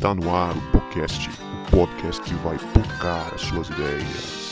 Está no ar o podcast, o podcast que vai tocar as suas ideias.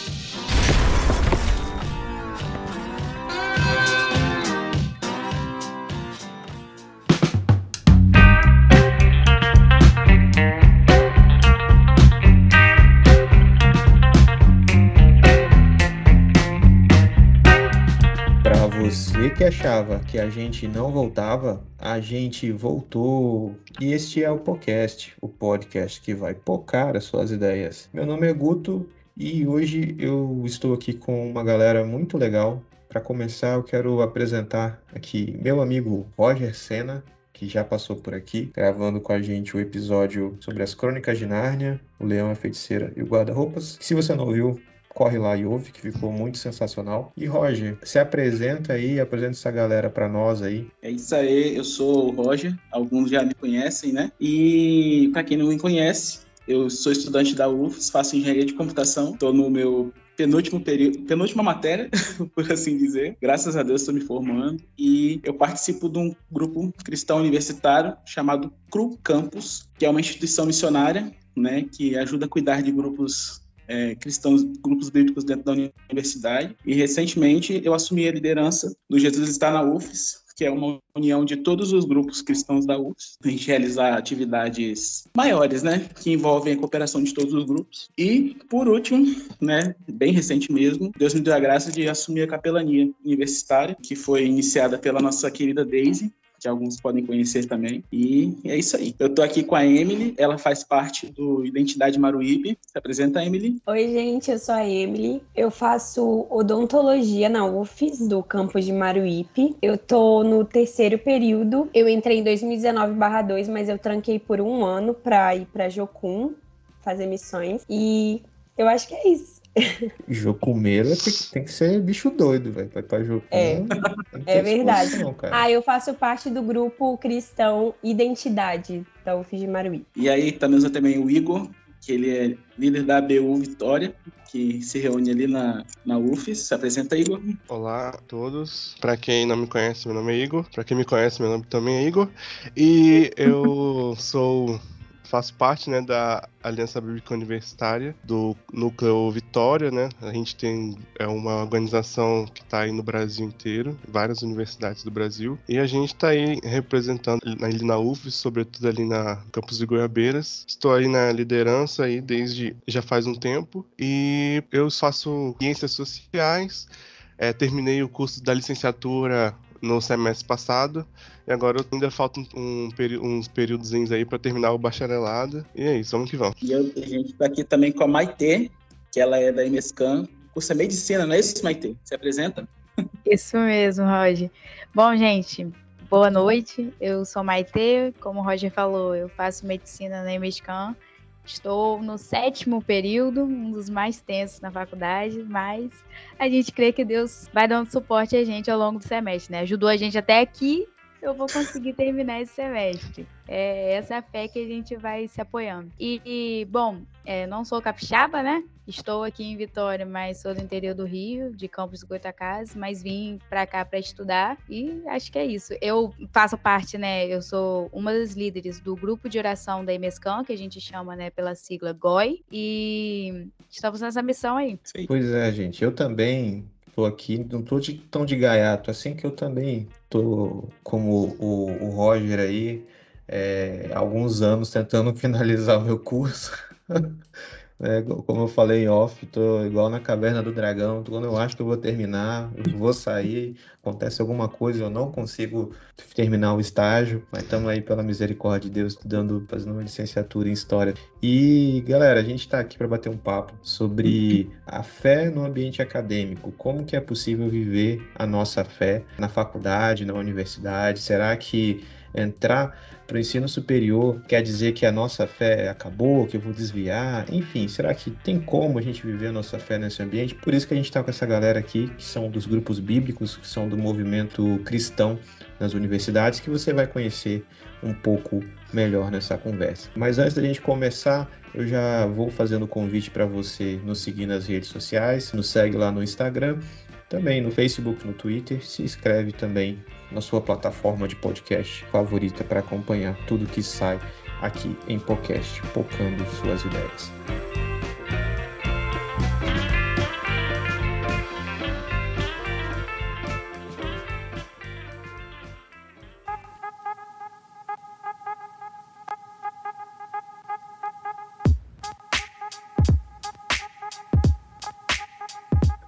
Que achava que a gente não voltava, a gente voltou. E este é o podcast, o podcast que vai pocar as suas ideias. Meu nome é Guto e hoje eu estou aqui com uma galera muito legal. Para começar, eu quero apresentar aqui meu amigo Roger Senna, que já passou por aqui, gravando com a gente o episódio sobre as Crônicas de Nárnia, o Leão, a Feiticeira e o Guarda-Roupas. Se você não ouviu, corre lá e ouve, que ficou muito sensacional. E Roger, se apresenta aí, apresenta essa galera para nós aí. É isso aí, eu sou o Roger, alguns já me conhecem, né? E para quem não me conhece, eu sou estudante da UFS, faço engenharia de computação, estou no meu penúltimo período, penúltima matéria, por assim dizer. Graças a Deus estou me formando e eu participo de um grupo cristão universitário chamado CRU Campus, que é uma instituição missionária, né, que ajuda a cuidar de grupos é, cristãos, grupos bíblicos dentro da universidade. E recentemente eu assumi a liderança do Jesus está na UFES, que é uma união de todos os grupos cristãos da UFS, a gente realizar atividades maiores, né, que envolvem a cooperação de todos os grupos. E, por último, né, bem recente mesmo, Deus me deu a graça de assumir a capelania universitária, que foi iniciada pela nossa querida Daisy, que alguns podem conhecer também. E é isso aí. Eu tô aqui com a Emily, ela faz parte do Identidade Maruíbe. Se apresenta, Emily. Oi, gente, eu sou a Emily. Eu faço odontologia na UFES, do campus de Maruípe. Eu tô no terceiro período. Eu entrei em 2019/2, mas eu tranquei por um ano para ir para Jocum fazer missões. E eu acho que é isso. Jocumeiro tem, tem que ser bicho doido, velho. Pra, pra Jocum, É, é verdade. Ah, eu faço parte do grupo cristão Identidade da UFES de Maruípe. E aí temos também o Igor, que ele é líder da ABU Vitória, que se reúne ali na, na UFES. Se apresenta, Igor. Olá a todos. Pra quem não me conhece, meu nome é Igor. Pra quem me conhece, meu nome também é Igor. E eu sou faço parte, né, da Aliança Bíblica Universitária do Núcleo Vitória, né? A gente tem é uma organização que está aí no Brasil inteiro, várias universidades do Brasil, e a gente está aí representando ali na UFES, sobretudo ali na campus de Goiabeiras. Estou aí na liderança aí desde já faz um tempo e eu faço ciências sociais. É, terminei o curso da licenciatura no semestre passado e agora ainda faltam um, peri- uns períodos aí para terminar o bacharelado. E é isso, vamos que vamos. E eu- a gente está aqui também com a Maitê, que ela é da MSCAM. Cursa Medicina, não é isso, Maitê? Se apresenta? Isso mesmo, Roger. Bom, gente, boa noite. Eu sou Maitê, como o Roger falou, eu faço medicina na MSCAM. Estou no sétimo período, um dos mais tensos na faculdade, mas a gente crê que Deus vai dando suporte a gente ao longo do semestre, né? Ajudou a gente até aqui, eu vou conseguir terminar esse semestre. É essa é a fé que a gente vai se apoiando. E, e, bom, é, não sou capixaba, né? Estou aqui em Vitória, mas sou do interior do Rio, de Campos do Goitacazes, mas vim para cá para estudar e acho que é isso. Eu faço parte, né? Eu sou uma das líderes do grupo de oração da IMESCAM, que a gente chama, né, pela sigla GOI, e estamos nessa missão aí. Pois é, gente, eu também tô aqui, não tô de- tão de gaiato assim que eu também tô como o, o Roger aí, é, alguns anos tentando finalizar o meu curso. É, como eu falei em off, tô igual na caverna do dragão. Quando eu acho que eu vou terminar, eu vou sair, acontece alguma coisa, eu não consigo terminar o estágio, mas estamos aí pela misericórdia de Deus, estudando, fazendo uma licenciatura em História. E, galera, a gente está aqui para bater um papo sobre a fé no ambiente acadêmico. Como que é possível viver a nossa fé na faculdade, na universidade? Será que entrar para o ensino superior quer dizer que a nossa fé acabou, que eu vou desviar? Enfim, será que tem como a gente viver a nossa fé nesse ambiente? Por isso que a gente está com essa galera aqui, que são dos grupos bíblicos, que são do movimento cristão nas universidades, que você vai conhecer um pouco melhor nessa conversa. Mas antes da gente começar, eu já vou fazendo o convite para você nos seguir nas redes sociais, nos segue lá no Instagram, também no Facebook, no Twitter, se inscreve também na sua plataforma de podcast favorita para acompanhar tudo que sai aqui em podcast, focando suas ideias.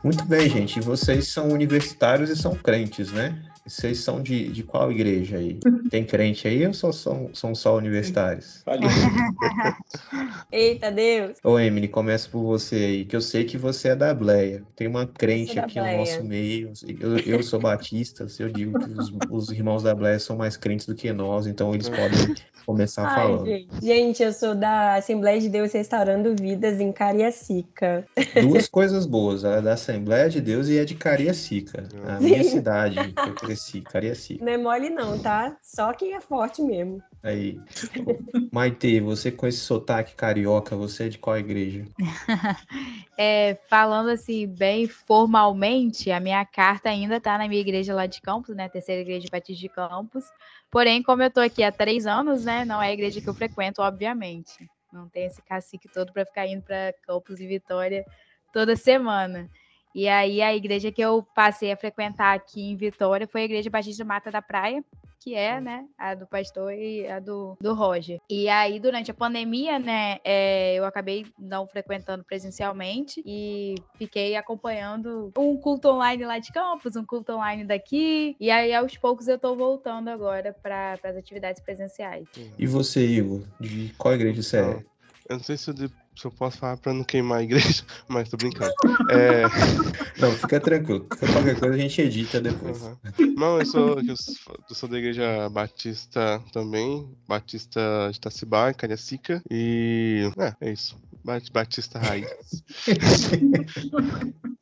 Muito bem, gente. Vocês são universitários e são crentes, né? Vocês são de, de qual igreja aí? Tem crente aí ou só são, são só universitários? Eita Deus! Ô, Emily, começa por você aí, que eu sei que você é da Bleia. Tem uma crente aqui no Bleia. nosso meio. Eu, eu sou batista, se eu digo que os, os irmãos da Bleia são mais crentes do que nós, então eles podem começar Ai, falando. gente. Gente, eu sou da Assembleia de Deus Restaurando Vidas em Cariacica. Duas coisas boas, é da Assembleia de Deus e é de Cariacica, a minha cidade que eu Cariacica. Não é mole não, tá? Só quem é forte mesmo. Aí, Maite, você com esse sotaque carioca, você é de qual igreja? É, falando assim, bem formalmente, a minha carta ainda está na minha igreja lá de Campos, né? Terceira Igreja Batista de Campos. Porém, como eu estou aqui há três anos, né? Não é a igreja que eu frequento, obviamente. Não tem esse cacique todo para ficar indo para Campos e Vitória toda semana. E aí, a igreja que eu passei a frequentar aqui em Vitória foi a Igreja Batista Mata da Praia, que é, né, a do pastor e a do, do Roger. E aí, durante a pandemia, né, é, eu acabei não frequentando presencialmente e fiquei acompanhando um culto online lá de campus, um culto online daqui. E aí, aos poucos, eu tô voltando agora para as atividades presenciais. E você, Igor, de qual igreja você é? Eu não sei se eu, de- se eu posso falar pra não queimar a igreja, mas tô brincando. É, Não, fica tranquilo. Qualquer coisa a gente edita depois. Aham. Não, eu sou, eu sou da igreja batista também, batista de Itacibá, em Cariacica, e é, é isso, Bat- batista raiz.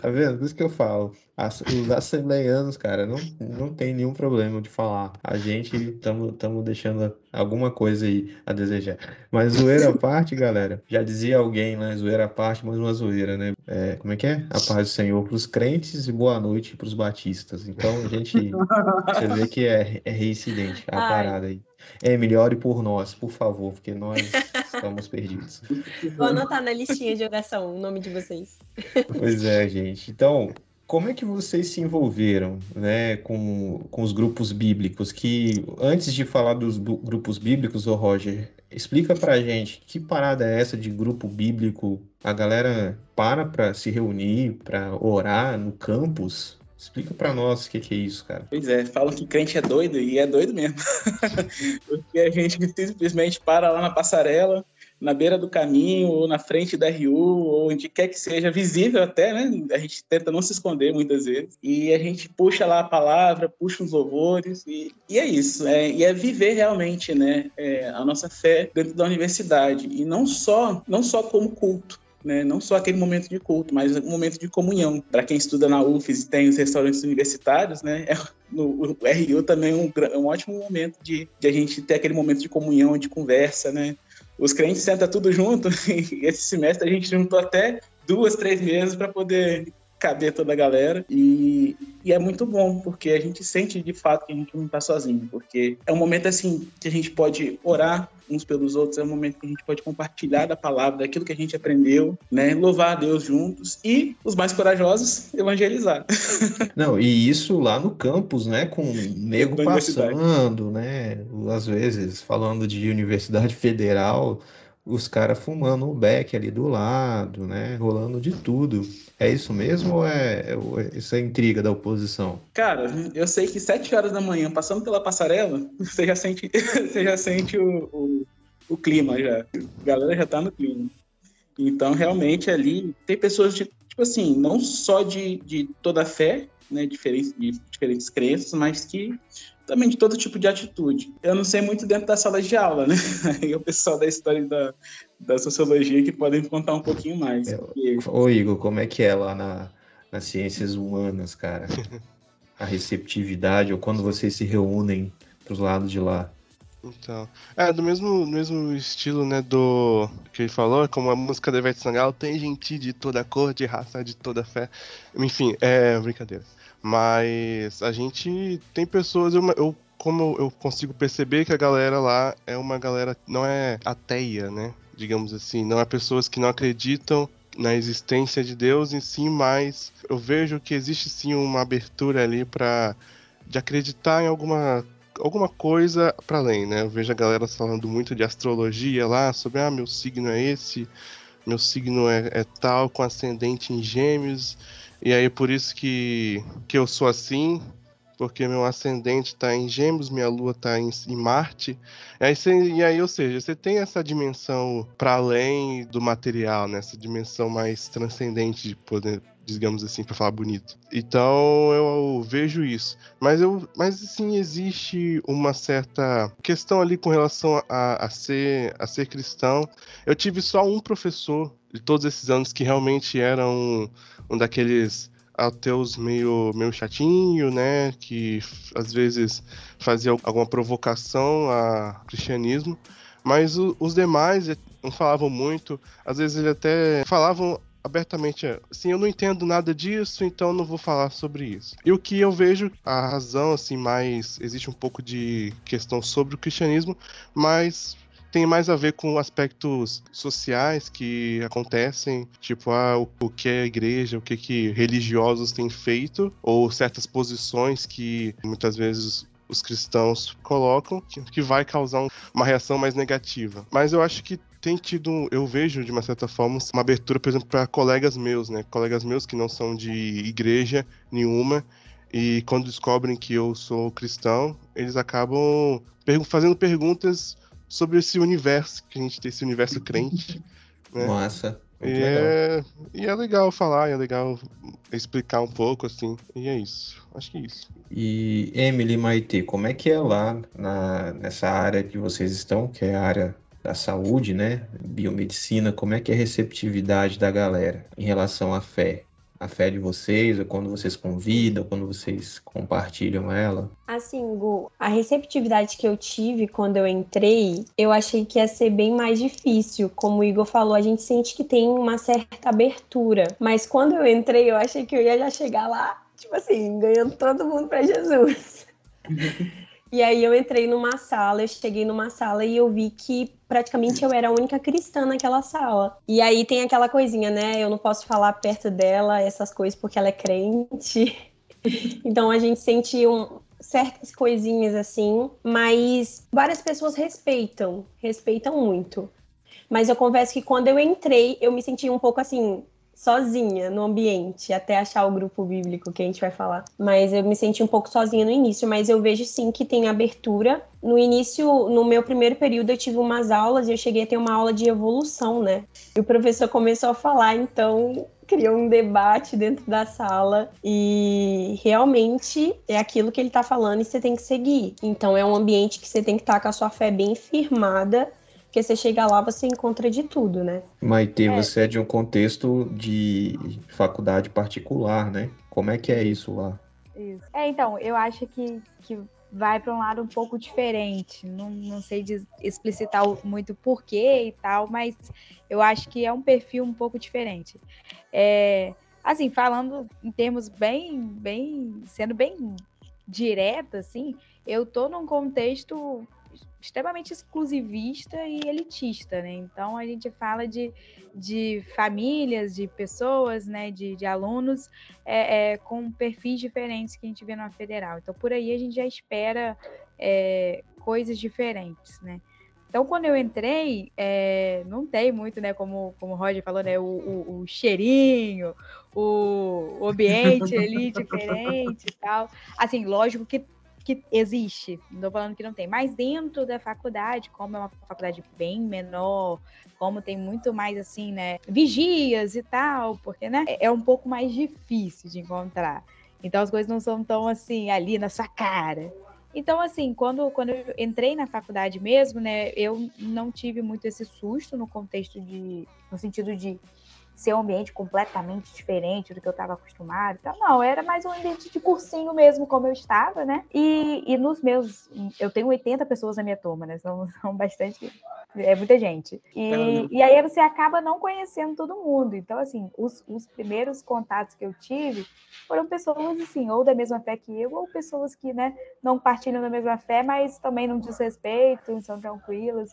Tá vendo? Por isso que eu falo. As- Os assembleianos, cara, não, não tem nenhum problema de falar. A gente estamos deixando alguma coisa aí a desejar. Mas zoeira à parte, galera. Já dizia alguém, né? Zoeira à parte, mas uma zoeira, né? É, como é que é? A paz do Senhor para os crentes e boa noite para os batistas. Então, a gente. Você vê que é, é reincidente a Ai. parada aí. É, melhore por nós, por favor, porque nós estamos perdidos. Vou anotar na listinha de oração o nome de vocês. Pois é, gente. Então, como é que vocês se envolveram, né, com, com os grupos bíblicos? Que antes de falar dos grupos bíblicos, ô Roger, explica pra gente que parada é essa de grupo bíblico? A galera para pra se reunir, pra orar no campus? Explica pra nós o que que é isso, cara. Pois é, falam que crente é doido e é doido mesmo. Porque a gente simplesmente para lá na passarela, na beira do caminho, ou na frente da RU, ou onde quer que seja, visível até, né? A gente tenta não se esconder muitas vezes. E a gente puxa lá a palavra, puxa uns louvores, e, e é isso. É, e é viver realmente, né? é, a nossa fé dentro da universidade. E não só, não só como culto. Né? Não só aquele momento de culto, mas um momento de comunhão. Para quem estuda na UFES e tem os restaurantes universitários, né? É, no o RU também é um, é um ótimo momento de, de a gente ter aquele momento de comunhão, de conversa, né? Os crentes sentam tudo junto e esse semestre a gente juntou até duas, três mesas para poder caber toda a galera. E, e é muito bom porque a gente sente de fato que a gente não está sozinho. Porque é um momento assim que a gente pode orar uns pelos outros é um momento que a gente pode compartilhar da palavra daquilo que a gente aprendeu né? Louvar a Deus juntos e os mais corajosos evangelizar. Não, e isso lá no campus, né? Com o nego passando, né? Às vezes, falando de Universidade Federal, os caras fumando um beck ali do lado, né? Rolando de tudo. É isso mesmo ou é, é- isso é intriga da oposição? Cara, eu sei que sete horas da manhã, passando pela passarela, você já sente, você já sente o, o, o clima já. A galera já tá no clima. Então, realmente, ali tem pessoas de, tipo assim, não só de, de toda fé, né, diferentes, de diferentes crenças, mas que também de todo tipo de atitude. Eu não sei muito dentro da sala de aula, né? Aí o pessoal da história da, da sociologia que podem contar um pouquinho mais. É, porque- Ô Igor, como é que é lá na, nas ciências humanas, cara? A receptividade, ou quando vocês se reúnem pros lados de lá? Então, é do mesmo, mesmo estilo, né, do que ele falou, como a música da Ivete Sangalo, tem gente de toda cor, de raça, de toda fé. Enfim, é brincadeira. Mas a gente tem pessoas, eu, eu como eu consigo perceber que a galera lá é uma galera não é ateia, né? Digamos assim, não é pessoas que não acreditam na existência de Deus em si, mas eu vejo que existe sim uma abertura ali para de acreditar em alguma alguma coisa para além, né? Eu vejo a galera falando muito de astrologia lá, sobre ah, meu signo é esse, meu signo é, é tal, com ascendente em gêmeos, e aí por isso que, que eu sou assim, porque meu ascendente está em Gêmeos, minha Lua está em, em, Marte. Aí e aí, ou seja, você tem essa dimensão para além do material, né? Essa dimensão mais transcendente de poder, digamos assim, para falar bonito. Então eu vejo isso. Mas eu, mas sim existe uma certa questão ali com relação a, a ser a ser cristão. Eu tive só um professor de todos esses anos que realmente era um, um daqueles ateus meio, meio chatinho, né? Que às vezes fazia alguma provocação a cristianismo. Mas o, os demais não falavam muito. Às vezes eles até falavam abertamente assim, eu não entendo nada disso, então não vou falar sobre isso. E o que eu vejo, a razão, assim, mais. Existe um pouco de questão sobre o cristianismo, mas tem mais a ver com aspectos sociais que acontecem, tipo ah, o, que é a igreja, o que, que religiosos têm feito, ou certas posições que muitas vezes os cristãos colocam, que, vai causar um, uma reação mais negativa. Mas eu acho que tem tido, eu vejo de uma certa forma, uma abertura, por exemplo, para colegas meus, né? Colegas meus que não são de igreja nenhuma. E quando descobrem que eu sou cristão, eles acabam fazendo perguntas sobre esse universo, que a gente tem esse universo crente. Né? Massa. E é, e é legal falar, é legal explicar um pouco, assim, e é isso. Acho que é isso. E Emily Maite, como é que é lá na, nessa área que vocês estão, que é a área da saúde, né? Biomedicina, como é que é a receptividade da galera em relação à fé? A fé de vocês, ou quando vocês convidam, quando vocês compartilham ela? Assim, Gu, a receptividade que eu tive quando eu entrei, eu achei que ia ser bem mais difícil. Como o Igor falou, a gente sente que tem uma certa abertura. Mas quando eu entrei, eu achei que eu ia já chegar lá, tipo assim, ganhando todo mundo para Jesus. E aí eu entrei numa sala, eu cheguei numa sala e eu vi que praticamente eu era a única cristã naquela sala. E aí tem aquela coisinha, né? Eu não posso falar perto dela essas coisas porque ela é crente. então a gente sente um, certas coisinhas assim, mas várias pessoas respeitam, respeitam muito. Mas eu confesso que quando eu entrei, eu me senti um pouco assim, sozinha no ambiente, até achar o grupo bíblico que a gente vai falar. Mas eu me senti um pouco sozinha no início, mas eu vejo sim que tem abertura. No início, no meu primeiro período, eu tive umas aulas e eu cheguei a ter uma aula de evolução, né? E o professor começou a falar, então criou um debate dentro da sala e realmente é aquilo que ele está falando e você tem que seguir. Então é um ambiente que você tem que estar tá com a sua fé bem firmada porque você chega lá, você encontra de tudo, né? Maite, é. você é de um contexto de faculdade particular, né? Como é que é isso lá? Isso. É, então, eu acho que, que vai para um lado um pouco diferente. Não, não sei explicitar muito porquê e tal, mas eu acho que é um perfil um pouco diferente. É, assim, falando em termos bem, bem, sendo bem direto, assim, eu tô num contexto extremamente exclusivista e elitista, né? Então a gente fala de, de famílias, de pessoas, né, de, de alunos é, é, com perfis diferentes que a gente vê na federal. Então por aí a gente já espera é, coisas diferentes, né? Então, quando eu entrei, é, não tem muito, né? Como, como o Roger falou, né? O, o, o cheirinho, o, ambiente ali diferente e tal. Assim, lógico que que existe, não estou falando que não tem, mas dentro da faculdade, como é uma faculdade bem menor, como tem muito mais assim, né, vigias e tal, porque, né, é um pouco mais difícil de encontrar. Então as coisas não são tão assim ali na sua cara. Então, assim, quando, quando eu entrei na faculdade mesmo, né, eu não tive muito esse susto no contexto de. no sentido de ser um ambiente completamente diferente do que eu estava acostumado. Então, não, era mais um ambiente de cursinho mesmo, como eu estava, né? E, e nos meus. Eu tenho 80 pessoas na minha turma, né? São, são bastante. É muita gente. E, e aí você acaba não conhecendo todo mundo. Então, assim, os, os primeiros contatos que eu tive foram pessoas, assim, ou da mesma fé que eu, ou pessoas que, né, não partilham da mesma fé, mas também não desrespeitam, são tranquilas.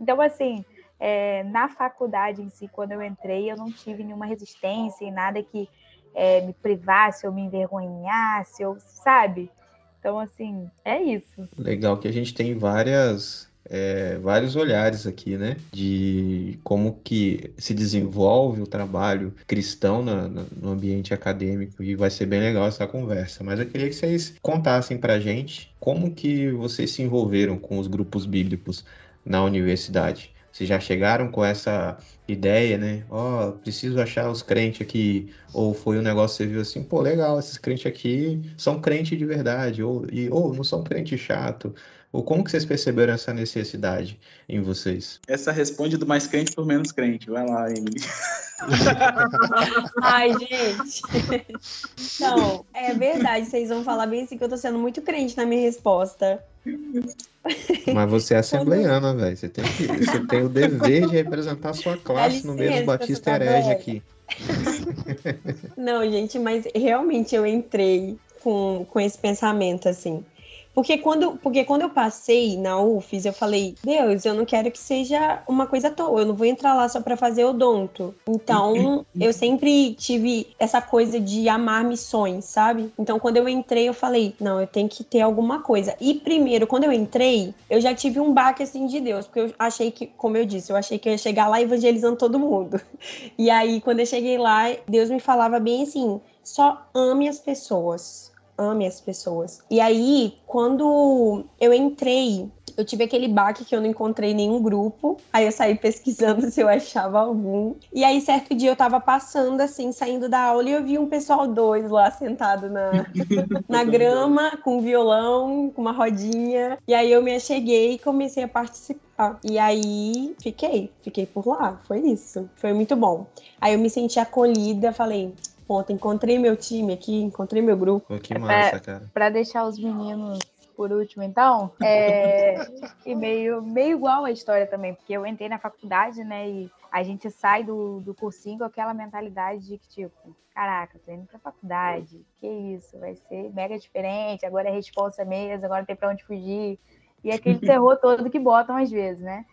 Então, assim, é, na faculdade em si, quando eu entrei, eu não tive nenhuma resistência e nada que é, me privasse ou me envergonhasse, ou sabe? Então, assim, é isso. Legal que a gente tem várias, é, vários olhares aqui, né? De como que se desenvolve o trabalho cristão na, na, no ambiente acadêmico e vai ser bem legal essa conversa. Mas eu queria que vocês contassem pra gente como que vocês se envolveram com os grupos bíblicos na universidade. Vocês já chegaram com essa ideia, né? Ó, oh, preciso achar os crentes aqui. Ou foi um negócio que você viu assim, pô, legal, esses crentes aqui são crentes de verdade. Ou, e, ou não são crente chato. Ou como que vocês perceberam essa necessidade em vocês? Essa responde do mais crente por menos crente. Vai lá, Emily. Ai, gente. Não, é verdade. Vocês vão falar bem assim que eu tô sendo muito crente na minha resposta. Mas você é assembleiana, velho. Você tem, que, você tem o dever de representar a sua classe licença, no meio do Batista tá Herege aqui. Não, gente, mas realmente eu entrei com, com esse pensamento, assim. Porque quando, porque quando eu passei na UFES, eu falei, Deus, eu não quero que seja uma coisa à toa, eu não vou entrar lá só para fazer odonto. Então, eu sempre tive essa coisa de amar missões, sabe? Então, quando eu entrei, eu falei, não, eu tenho que ter alguma coisa. E primeiro, quando eu entrei, eu já tive um baque assim de Deus, porque eu achei que, como eu disse, eu achei que eu ia chegar lá evangelizando todo mundo. E aí, quando eu cheguei lá, Deus me falava bem assim: só ame as pessoas ame as pessoas. E aí, quando eu entrei, eu tive aquele baque que eu não encontrei nenhum grupo. Aí eu saí pesquisando se eu achava algum. E aí, certo dia, eu tava passando, assim, saindo da aula e eu vi um pessoal dois lá sentado na, na grama, com um violão, com uma rodinha. E aí eu me acheguei e comecei a participar. E aí fiquei, fiquei por lá. Foi isso. Foi muito bom. Aí eu me senti acolhida, falei, ponto. Encontrei meu time aqui, encontrei meu grupo. Pô, que massa, cara. Pra deixar os meninos por último, então, é, e meio, meio igual a história também, porque eu entrei na faculdade, né, e a gente sai do, do cursinho com aquela mentalidade de que, tipo, caraca, tô indo pra faculdade, que isso, vai ser mega diferente, agora é resposta mesmo, agora não tem pra onde fugir, e aquele terror todo que botam às vezes, né.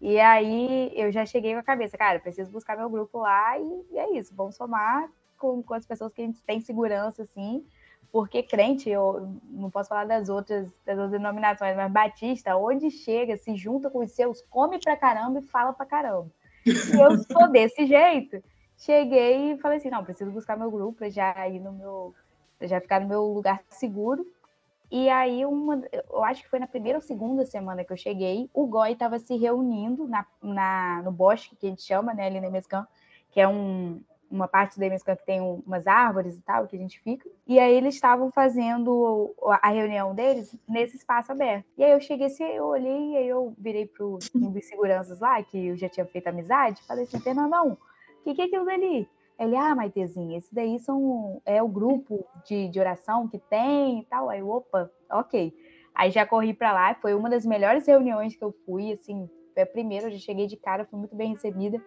E aí eu já cheguei com a cabeça, cara, preciso buscar meu grupo lá e, e é isso, vamos somar com, com as pessoas que a gente tem segurança, assim, porque crente, eu não posso falar das outras, das outras denominações, mas batista, onde chega, se junta com os seus, come pra caramba e fala pra caramba. E eu sou desse jeito. Cheguei e falei assim, não, preciso buscar meu grupo pra já ir no meu, pra já ficar no meu lugar seguro. E aí, uma, eu acho que foi na primeira ou segunda semana que eu cheguei, o Goi estava se reunindo na, na, no bosque, que a gente chama, né, ali na Mescan, que é um, uma parte da Emescan que tem umas árvores e tal, que a gente fica. E aí eles estavam fazendo a reunião deles nesse espaço aberto. E aí eu cheguei assim, eu olhei, e aí eu virei pro um dos seguranças lá, que eu já tinha feito amizade, falei assim, Fernandão, o que, que é aquilo dali? Ele, ah, Maitezinha, esse daí são, é o grupo de, de oração que tem e tal. Aí, opa, ok. Aí já corri para lá, foi uma das melhores reuniões que eu fui, assim, foi a primeira, eu já cheguei de cara, fui muito bem recebida.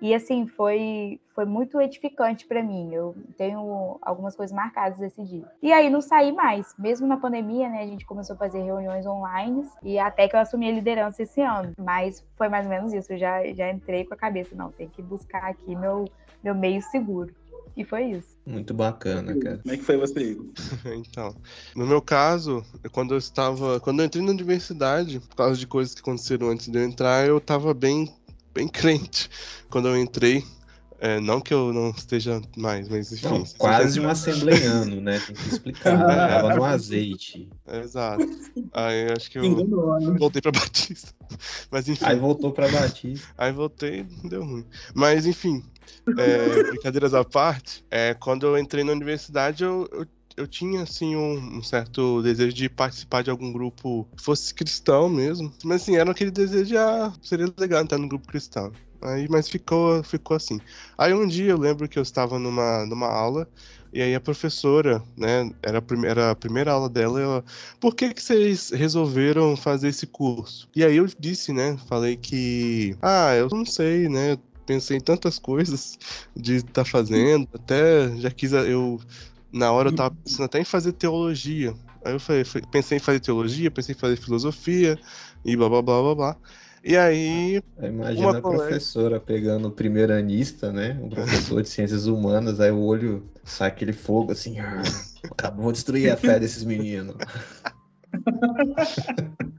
E assim, foi, foi muito edificante para mim. Eu tenho algumas coisas marcadas desse dia. E aí não saí mais. Mesmo na pandemia, né? A gente começou a fazer reuniões online e até que eu assumi a liderança esse ano. Mas foi mais ou menos isso. Eu já, já entrei com a cabeça, não, tem que buscar aqui meu, meu meio seguro. E foi isso. Muito bacana, cara. Como é que foi você, Igor? então, no meu caso, quando eu estava. Quando eu entrei na universidade, por causa de coisas que aconteceram antes de eu entrar, eu estava bem bem crente quando eu entrei. É, não que eu não esteja mais, mas enfim. Não, quase um assembleiano, né? Tem que explicar. Né? Tava no azeite. Exato. Aí acho que eu né? voltei pra Batista. Mas enfim. Aí voltou pra Batista. Aí voltei, deu ruim. Mas enfim, é, brincadeiras à parte, é, quando eu entrei na universidade, eu, eu eu tinha, assim, um, um, certo desejo de participar de algum grupo que fosse cristão mesmo. Mas, assim, era aquele desejo de, ah, seria legal entrar no grupo cristão. Aí, mas ficou, ficou assim. Aí um dia eu lembro que eu estava numa, numa aula e aí a professora, né, era a primeira, a primeira aula dela, ela, por que que vocês resolveram fazer esse curso? E aí eu disse, né, falei que, ah, eu não sei, né, pensei em tantas coisas de estar tá fazendo, até já quis, eu, na hora eu tava pensando até em fazer teologia. Aí eu falei, pensei em fazer teologia, pensei em fazer filosofia e blá blá blá blá blá. E aí. Imagina a colega... professora pegando o primeiro anista, né? Um professor de ciências humanas, aí o olho sai aquele fogo assim. Ah, acabou, vou destruir a fé desses meninos.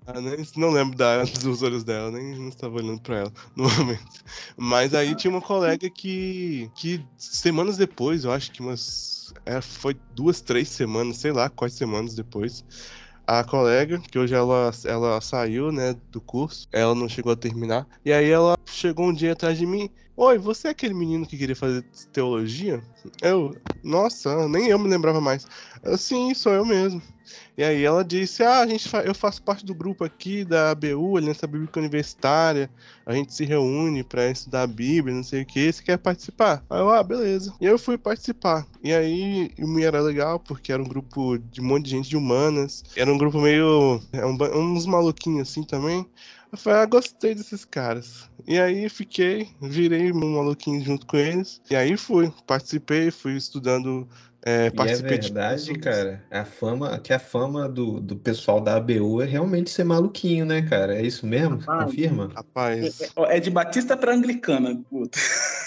ah, nem, não lembro da, dos olhos dela, nem não estava olhando para ela no momento. Mas aí tinha uma colega que, que semanas depois, eu acho que umas. É, foi duas, três semanas, sei lá quais semanas depois a colega, que hoje ela, ela saiu, né, do curso, ela não chegou a terminar, e aí ela chegou um dia atrás de mim, oi, você é aquele menino que queria fazer teologia? Eu, nossa, nem eu me lembrava mais. Sim, sou eu mesmo. E aí ela disse: Ah, a gente fa eu faço parte do grupo aqui da ABU, Aliança Bíblica Universitária. A gente se reúne para estudar a Bíblia, não sei o que. Você quer participar? Aí eu, ah, beleza. E eu fui participar. E aí me era legal, porque era um grupo de um monte de gente de humanas. Era um grupo meio. É um, uns maluquinhos assim também. Eu falei, ah, gostei desses caras. E aí fiquei, virei um maluquinho junto com eles. E aí fui, participei, fui estudando é, participei e é verdade, de... cara, a fama, que a fama do, do pessoal da ABU é realmente ser maluquinho, né, cara? É isso mesmo? Rapaz, Confirma? Rapaz. É, é, de Batista para Anglicana, puta.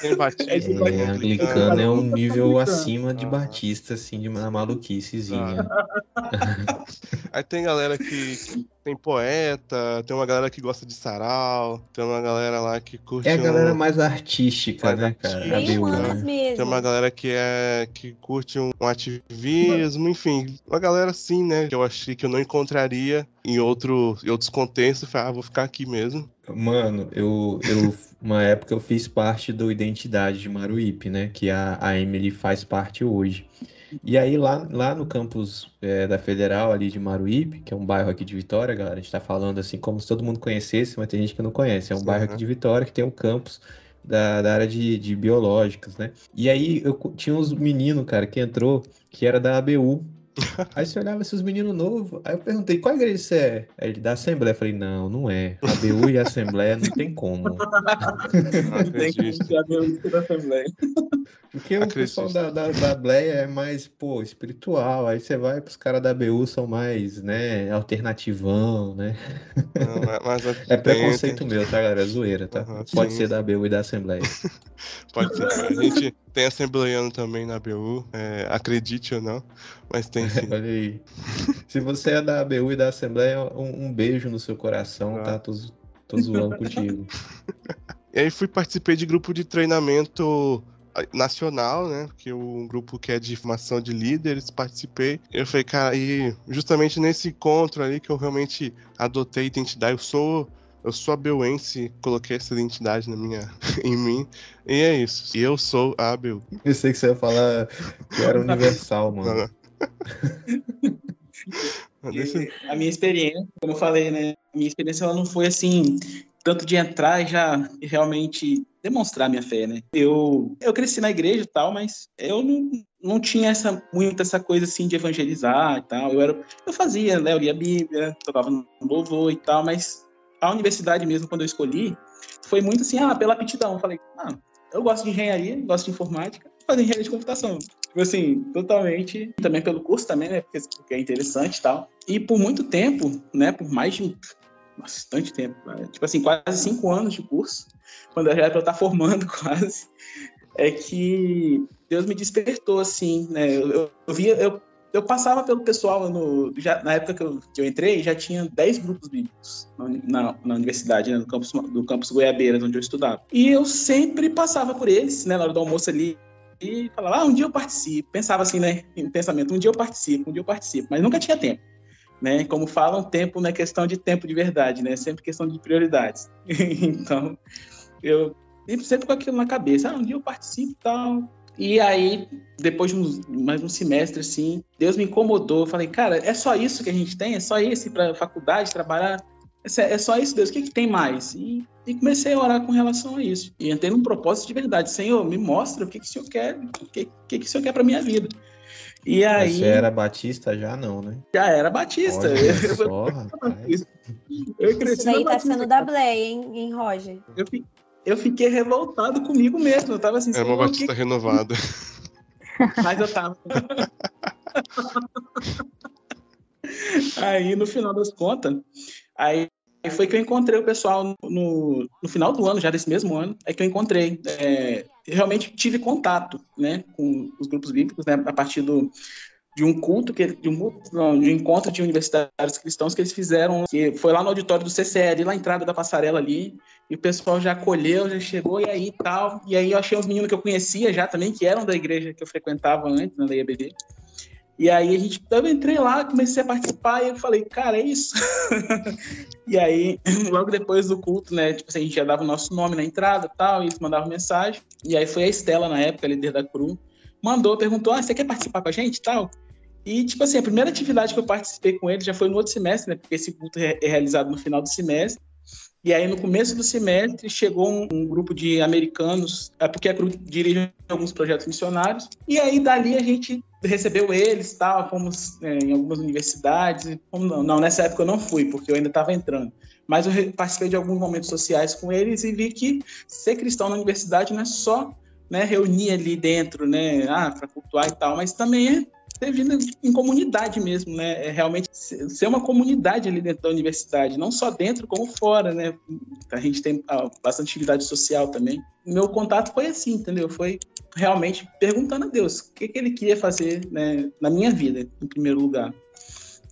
É, Batista. é, de Batista. é Anglicana é um nível acima de Batista, assim, de uma maluquicezinha. Aí tem galera que, tem poeta, tem uma galera que gosta de sarau, tem uma galera lá que curte. É a galera um... mais artística, mais né, cara? Tem humanas mesmo. Tem uma galera que é que curte um, um, ativismo, enfim, uma galera assim, né, que eu achei que eu não encontraria em, outro, em outros contextos. Falei, ah, vou ficar aqui mesmo. Mano, eu, eu uma época eu fiz parte do Identidade de Maruípe, né, que a, a Emily faz parte hoje. E aí, lá, lá no campus é, da Federal, ali de Maruípe, que é um bairro aqui de Vitória, galera, a gente tá falando assim como se todo mundo conhecesse, mas tem gente que não conhece. É um bairro aqui de Vitória que tem um campus da, da área de, de biológicas, né? E aí, eu tinha uns meninos, cara, que entrou, que era da ABU, Aí você olhava esses meninos novos. Aí eu perguntei, qual igreja você é? Aí ele da Assembleia. Eu falei, não, não é. A BU e a Assembleia não tem como. Não tem como ser a BU e a Assembleia. Porque o pessoal da, da, da Bleia é mais, pô, espiritual. Aí você vai pros caras da BU, são mais, né, alternativão, né? Não, mas é preconceito tem... meu, tá, galera? É zoeira, tá? Uhum, Pode sim. ser da BU e da Assembleia. Pode ser. A gente tem assembleiano também na BU, é, acredite ou não, mas tem sim. Olha aí. Se você é da BU e da Assembleia, um, um beijo no seu coração, ah. tá? Tô, tô zoando contigo. E aí fui participei de grupo de treinamento nacional, né? Que é um grupo que é de formação de líderes, participei. Eu falei, cara, e justamente nesse encontro ali que eu realmente adotei identidade, eu sou eu sou abeuense, coloquei essa identidade na minha, em mim, e é isso. E eu sou a Abel. Pensei que você ia falar que era universal, mano. a minha experiência, como eu falei, né? A minha experiência ela não foi assim, tanto de entrar e já realmente demonstrar minha fé, né? Eu, eu cresci na igreja e tal, mas eu não, não tinha essa, muito essa coisa assim de evangelizar e tal. Eu, era, eu fazia, né? Eu lia a Bíblia, tocava no louvor e tal, mas a universidade mesmo, quando eu escolhi, foi muito assim, ah, pela aptidão. Eu falei, ah, eu gosto de engenharia, gosto de informática, vou fazer engenharia de computação. Tipo assim, totalmente, também pelo curso também, né, porque, é interessante e tal. E por muito tempo, né, por mais de bastante tempo, né, tipo assim, quase cinco anos de curso, quando eu já era pra eu estar formando quase, é que Deus me despertou, assim, né, eu, eu, eu via, eu eu passava pelo pessoal no, já, na época que eu, que eu entrei, já tinha 10 grupos bíblicos na, na, universidade, né, no campus, do campus Goiabeiras, onde eu estudava. E eu sempre passava por eles, né, na hora do almoço ali, e falava, ah, um dia eu participo. Pensava assim, né, em pensamento, um dia eu participo, um dia eu participo, mas nunca tinha tempo. Né? Como falam, tempo não é questão de tempo de verdade, né? É sempre questão de prioridades. então, eu sempre com aquilo na cabeça, ah, um dia eu participo e tal, e aí, depois de um, mais um semestre, assim, Deus me incomodou. Eu falei, cara, é só isso que a gente tem? É só esse para faculdade, trabalhar? é só isso, Deus, o que, que tem mais? E, e, comecei a orar com relação a isso. E entrei num propósito de verdade. Senhor, me mostra o que, que o Senhor quer, o que, que, que o Senhor quer para minha vida. E aí. Você era batista já não, né? Já era batista. Olha só, rapaz. eu cresci Isso daí tá sendo da Blay, hein, em Roger. Eu, eu fiquei revoltado comigo mesmo. Eu tava assim. Era uma batista que... renovada. Mas eu tava. aí, no final das contas, aí foi que eu encontrei o pessoal no, no final do ano, já desse mesmo ano, é que eu encontrei. É, realmente tive contato né, com os grupos bíblicos, né, a partir do, de um culto, que, de, um, não, de um encontro de universitários cristãos que eles fizeram, que foi lá no auditório do CCL, lá na entrada da passarela ali, e o pessoal já acolheu, já chegou, e aí tal. E aí eu achei uns meninos que eu conhecia já também, que eram da igreja que eu frequentava antes, na IABD. E aí a gente, eu entrei lá, comecei a participar e eu falei, cara, é isso. e aí, logo depois do culto, né, tipo assim, a gente já dava o nosso nome na entrada tal, e eles mandavam mensagem. E aí foi a Estela, na época, líder da CRU, mandou, perguntou, ah, você quer participar com a gente tal? E, tipo assim, a primeira atividade que eu participei com ele já foi no outro semestre, né, porque esse culto é realizado no final do semestre. E aí, no começo do semestre, chegou um, um grupo de americanos, é porque a CRU dirige alguns projetos missionários, e aí dali a gente recebeu eles, tal, fomos é, em algumas universidades. Fomos, não, não, nessa época eu não fui, porque eu ainda estava entrando. Mas eu participei de alguns momentos sociais com eles e vi que ser cristão na universidade não é só né, reunir ali dentro, né, ah, para cultuar e tal, mas também é ter vindo em comunidade mesmo, né? É realmente ser uma comunidade ali dentro da universidade, não só dentro como fora, né? A gente tem ah, bastante atividade social também. Meu contato foi assim, entendeu? Foi realmente perguntando a Deus o que, que ele queria fazer né, na minha vida, em primeiro lugar.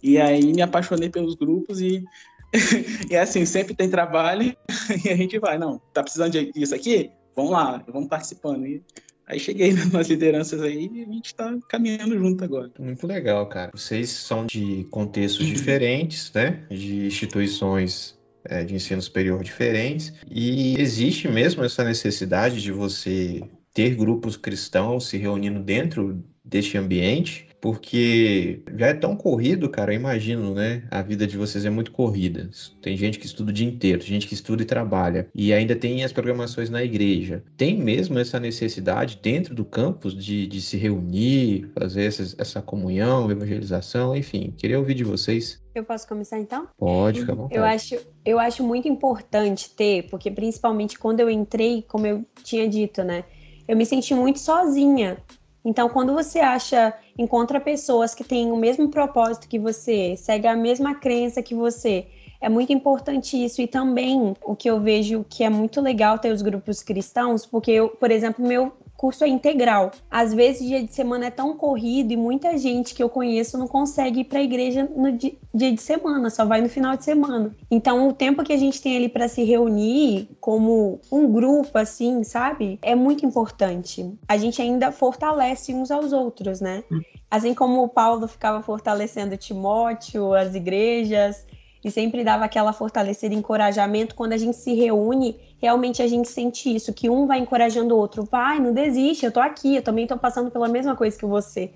E aí me apaixonei pelos grupos e e assim, sempre tem trabalho e a gente vai, não, tá precisando disso aqui? Vamos lá, vamos participando. E Aí cheguei nas lideranças aí e a gente está caminhando junto agora. Muito legal, cara. Vocês são de contextos uhum. diferentes, né? De instituições é, de ensino superior diferentes. E existe mesmo essa necessidade de você ter grupos cristãos se reunindo dentro deste ambiente porque já é tão corrido, cara, eu imagino, né? A vida de vocês é muito corrida. Tem gente que estuda o dia inteiro, gente que estuda e trabalha, e ainda tem as programações na igreja. Tem mesmo essa necessidade dentro do campus de, de se reunir, fazer essa, essa comunhão, evangelização, enfim. Queria ouvir de vocês. Eu posso começar então? Pode, fica à vontade. Eu acho, eu acho muito importante ter, porque principalmente quando eu entrei, como eu tinha dito, né? Eu me senti muito sozinha então, quando você acha, encontra pessoas que têm o mesmo propósito que você, segue a mesma crença que você, é muito importante isso. E também o que eu vejo que é muito legal ter os grupos cristãos, porque eu, por exemplo, meu curso é integral. Às vezes, dia de semana é tão corrido e muita gente que eu conheço não consegue ir para a igreja no dia de semana, só vai no final de semana. Então, o tempo que a gente tem ali para se reunir como um grupo, assim, sabe? É muito importante. A gente ainda fortalece uns aos outros, né? Assim como o Paulo ficava fortalecendo Timóteo, as igrejas, e sempre dava aquela fortalecida encorajamento quando a gente se reúne, realmente a gente sente isso, que um vai encorajando o outro, vai, não desiste, eu tô aqui, eu também tô passando pela mesma coisa que você.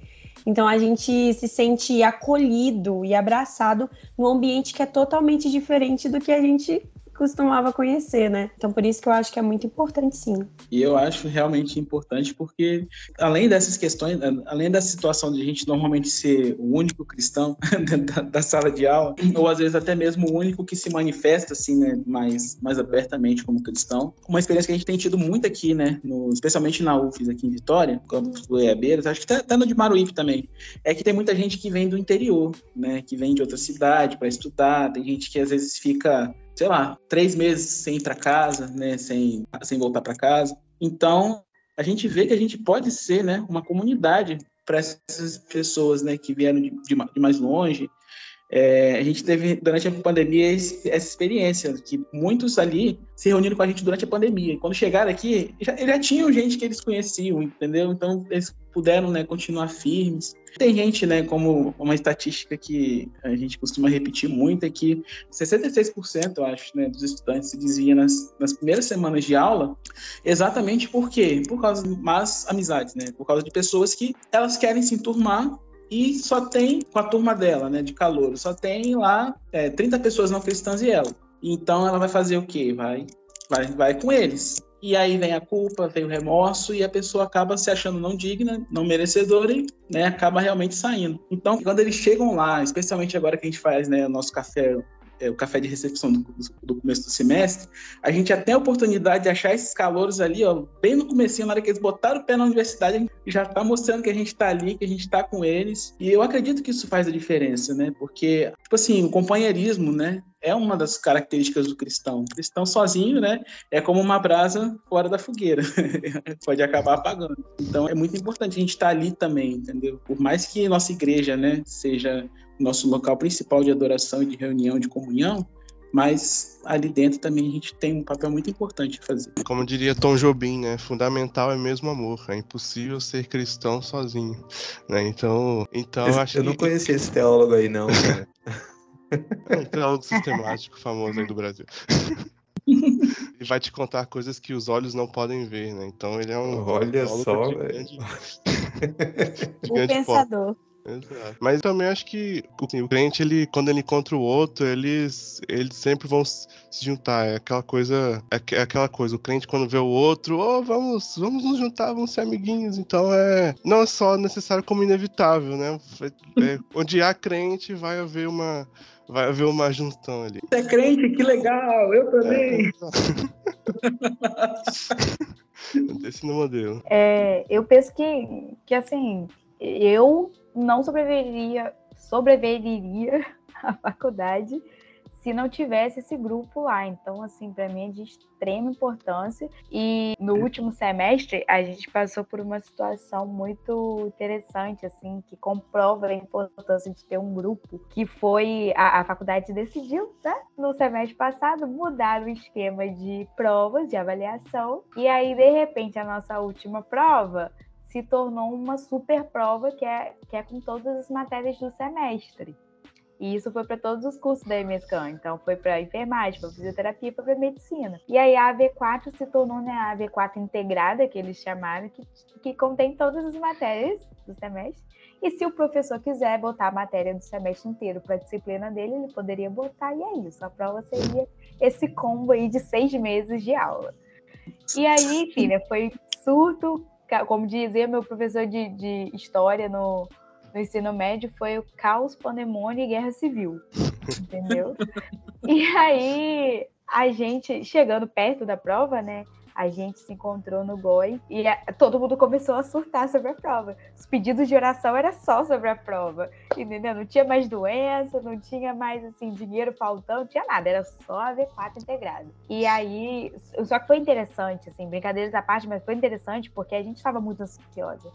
Então a gente se sente acolhido e abraçado num ambiente que é totalmente diferente do que a gente costumava conhecer, né? Então por isso que eu acho que é muito importante, sim. E eu acho realmente importante porque, além dessas questões, além da situação de a gente normalmente ser o único cristão da, da, sala de aula, ou às vezes até mesmo o único que se manifesta assim, né, mais, mais abertamente como cristão, uma experiência que a gente tem tido muito aqui, né, no, especialmente na UFES aqui em Vitória, campus do Eabeiras, acho que até, até no de Maruípe também, é que tem muita gente que vem do interior, né, que vem de outra cidade para estudar, tem gente que às vezes fica sei lá, três meses sem ir para casa, né, sem, sem voltar para casa. Então, a gente vê que a gente pode ser, né, uma comunidade para essas pessoas, né, que vieram de, de, de mais longe. É, a gente teve, durante a pandemia, esse, essa experiência, que muitos ali se reuniram com a gente durante a pandemia. E quando chegaram aqui, já, já tinham gente que eles conheciam, entendeu? Então, eles puderam, né, continuar firmes. Tem gente, né, como uma estatística que a gente costuma repetir muito, é que 66%, eu acho, né, dos estudantes se desviam nas, nas primeiras semanas de aula, exatamente por quê? Por causa de más amizades, né, por causa de pessoas que elas querem se enturmar e só tem, com a turma dela, né, de calor, só tem lá é, 30 pessoas não cristãs e ela. Então ela vai fazer o quê? Vai, vai, vai com eles. E aí vem a culpa, vem o remorso e a pessoa acaba se achando não digna, não merecedora e né, acaba realmente saindo. Então, quando eles chegam lá, especialmente agora que a gente faz né, o nosso café é, o café de recepção do, do, começo do semestre, a gente já tem a oportunidade de achar esses calouros ali, ó, bem no comecinho, na hora que eles botaram o pé na universidade, a gente já está mostrando que a gente está ali, que a gente está com eles. E eu acredito que isso faz a diferença, né? Porque, tipo assim, o companheirismo, né? É uma das características do cristão. O cristão sozinho, né? É como uma brasa fora da fogueira. Pode acabar apagando. Então, é muito importante a gente estar tá ali também, entendeu? Por mais que nossa igreja, né, seja nosso local principal de adoração e de reunião, de comunhão, mas ali dentro também a gente tem um papel muito importante de fazer. Como diria Tom Jobim, né? Fundamental é mesmo amor. É impossível ser cristão sozinho, né? Então, então eu, acho eu que... não conhecia esse teólogo aí não, cara. É um teólogo sistemático famoso aí do Brasil. ele vai te contar coisas que os olhos não podem ver, né? Então ele é um Olha só, velho. grande, porte. pensador. Exato. Mas também acho que assim, o crente, ele, quando ele encontra o outro, eles, eles sempre vão se juntar. É aquela coisa. É é aquela coisa. O crente, quando vê o outro, oh, vamos, vamos nos juntar, vamos ser amiguinhos. Então é. Não é só necessário como inevitável, né? É- é, onde há crente, vai haver uma. Vai haver uma junção ali. Você é crente? Que legal! Eu também! Desse no modelo. É, eu penso que, que assim, eu não sobreviveria, sobreviveria à faculdade se não tivesse esse grupo lá. Então, assim, para mim é de extrema importância. E no último semestre a gente passou por uma situação muito interessante, assim, que comprova a importância de ter um grupo. Que foi a, a faculdade decidiu, né, no semestre passado, mudar o esquema de provas, de avaliação. E aí, de repente, a nossa última prova se tornou uma super prova que é, que é com todas as matérias do semestre. E isso foi para todos os cursos da MSCAN. Então, foi para enfermagem, para fisioterapia, foi para medicina. E aí, a AV4 se tornou né, a AV4 integrada, que eles chamaram, que, que contém todas as matérias do semestre. E se o professor quiser botar a matéria do semestre inteiro para a disciplina dele, ele poderia botar, e é isso. A prova seria esse combo aí de seis meses de aula. E aí, enfim, né, foi surto, como dizia meu professor de, de história no, no ensino médio, foi o caos, pandemônio e guerra civil. Entendeu? e aí, a gente, chegando perto da prova, né? A gente se encontrou no GOI e todo mundo começou a surtar sobre a prova. Os pedidos de oração era só sobre a prova, entendeu? Não tinha mais doença, não tinha mais, assim, dinheiro faltando, não tinha nada, era só a V4 integrada. E aí, só que foi interessante, assim, brincadeiras à parte, mas foi interessante porque a gente estava muito ansiosa.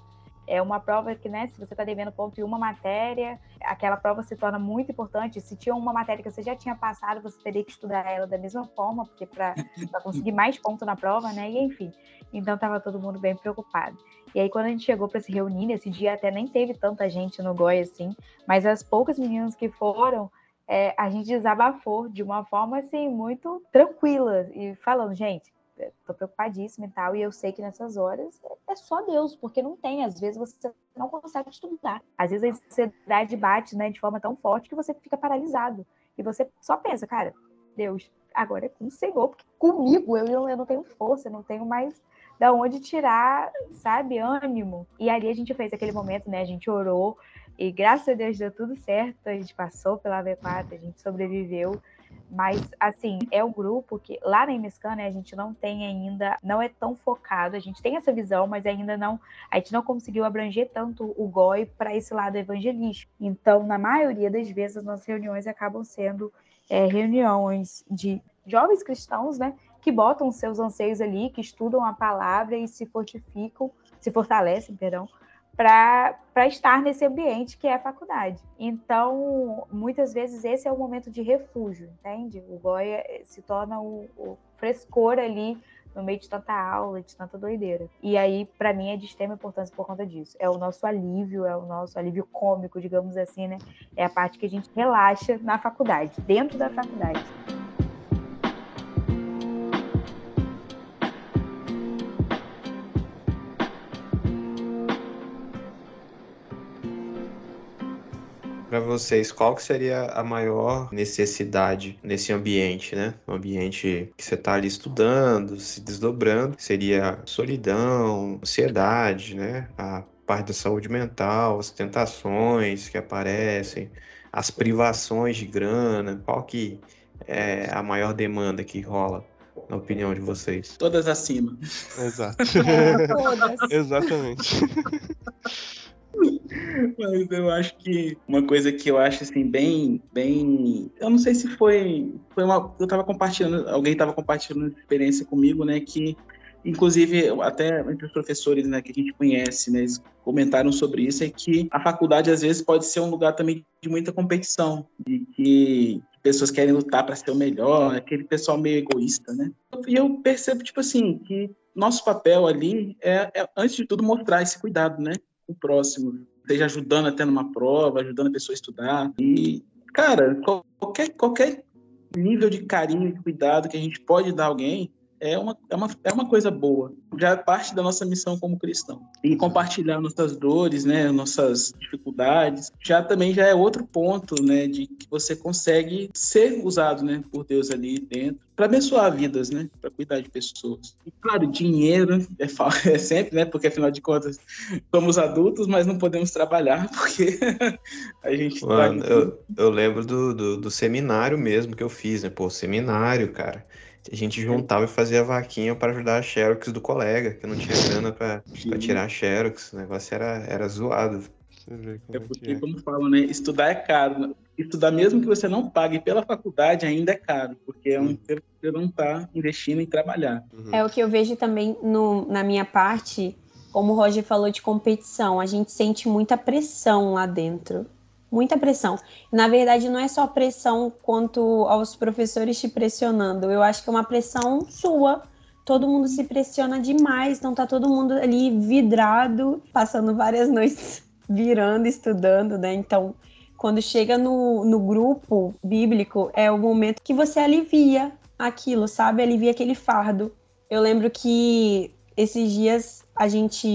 É uma prova que, né, se você está devendo ponto em uma matéria, aquela prova se torna muito importante. Se tinha uma matéria que você já tinha passado, você teria que estudar ela da mesma forma, porque para conseguir mais ponto na prova, né? E enfim. Então estava todo mundo bem preocupado. E aí, quando a gente chegou para se reunir, nesse dia até nem teve tanta gente no GOI assim, mas as poucas meninas que foram, é, a gente desabafou de uma forma assim, muito tranquila e falando, gente, tô preocupadíssima e tal, e eu sei que nessas horas é só Deus, porque não tem, às vezes você não consegue estudar. Às vezes a ansiedade bate, né, de forma tão forte que você fica paralisado. E você só pensa, cara, Deus, agora é com o Senhor, porque comigo eu, eu não tenho força, eu não tenho mais da onde tirar, sabe, ânimo. E ali a gente fez aquele momento, né, a gente orou, e graças a Deus deu tudo certo, a gente passou pela V4, a gente sobreviveu. Mas, assim, é o grupo que lá na MSCAN, né, a gente não tem ainda, não é tão focado, a gente tem essa visão, mas ainda não, a gente não conseguiu abranger tanto o GOI para esse lado evangelístico. Então, na maioria das vezes, as nossas reuniões acabam sendo é, reuniões de jovens cristãos, né, que botam seus anseios ali, que estudam a palavra e se fortificam, se fortalecem, perdão, para estar nesse ambiente que é a faculdade. Então, muitas vezes esse é o momento de refúgio, entende? O Goya se torna o, o frescor ali no meio de tanta aula, de tanta doideira. E aí, para mim, é de extrema importância por conta disso. É o nosso alívio, é o nosso alívio cômico, digamos assim, né? É a parte que a gente relaxa na faculdade, dentro da faculdade. Para vocês, qual que seria a maior necessidade nesse ambiente, né? Um ambiente que você está ali estudando, se desdobrando, seria solidão, ansiedade, né? A parte da saúde mental, as tentações que aparecem, as privações de grana, qual que é a maior demanda que rola? na opinião de vocês? Todas acima. Exato. É, todas. Exatamente. Mas eu acho que uma coisa que eu acho assim bem, bem, eu não sei se foi, foi uma, eu tava compartilhando, alguém tava compartilhando experiência comigo, né, que inclusive até entre os professores, né, que a gente conhece, né, eles comentaram sobre isso, é que a faculdade às vezes pode ser um lugar também de muita competição, de que pessoas querem lutar para ser o melhor, aquele pessoal meio egoísta, né? E eu percebo tipo assim que nosso papel ali é, é antes de tudo mostrar esse cuidado, né, o próximo, seja ajudando até numa prova, ajudando a pessoa a estudar. E, cara, qualquer, qualquer nível de carinho e cuidado que a gente pode dar a alguém é uma, é uma, é uma coisa boa. Já é parte da nossa missão como cristão. E compartilhar nossas dores, né, nossas dificuldades, já também já é outro ponto, né, de que você consegue ser usado, né, por Deus ali dentro para abençoar vidas, né, para cuidar de pessoas. E claro, dinheiro é, é, sempre, né, porque afinal de contas somos adultos, mas não podemos trabalhar porque a gente Mano, tá... eu, eu lembro do, do, do seminário mesmo que eu fiz, né, pô, seminário, cara a gente juntava e fazia vaquinha para ajudar a Xerox do colega, que não tinha grana para tirar a Xerox. O negócio era, era zoado. É, é porque, como falam, né? Estudar é caro. Estudar, mesmo que você não pague pela faculdade, ainda é caro, porque é um tempo que você não está investindo em trabalhar. Uhum. É o que eu vejo também no, na minha parte, como o Roger falou de competição, a gente sente muita pressão lá dentro muita pressão. Na verdade, não é só pressão quanto aos professores te pressionando. Eu acho que é uma pressão sua. Todo mundo se pressiona demais, então tá todo mundo ali vidrado, passando várias noites virando, estudando, né? Então, quando chega no, no grupo bíblico, é o momento que você alivia aquilo, sabe? Alivia aquele fardo. Eu lembro que esses dias a gente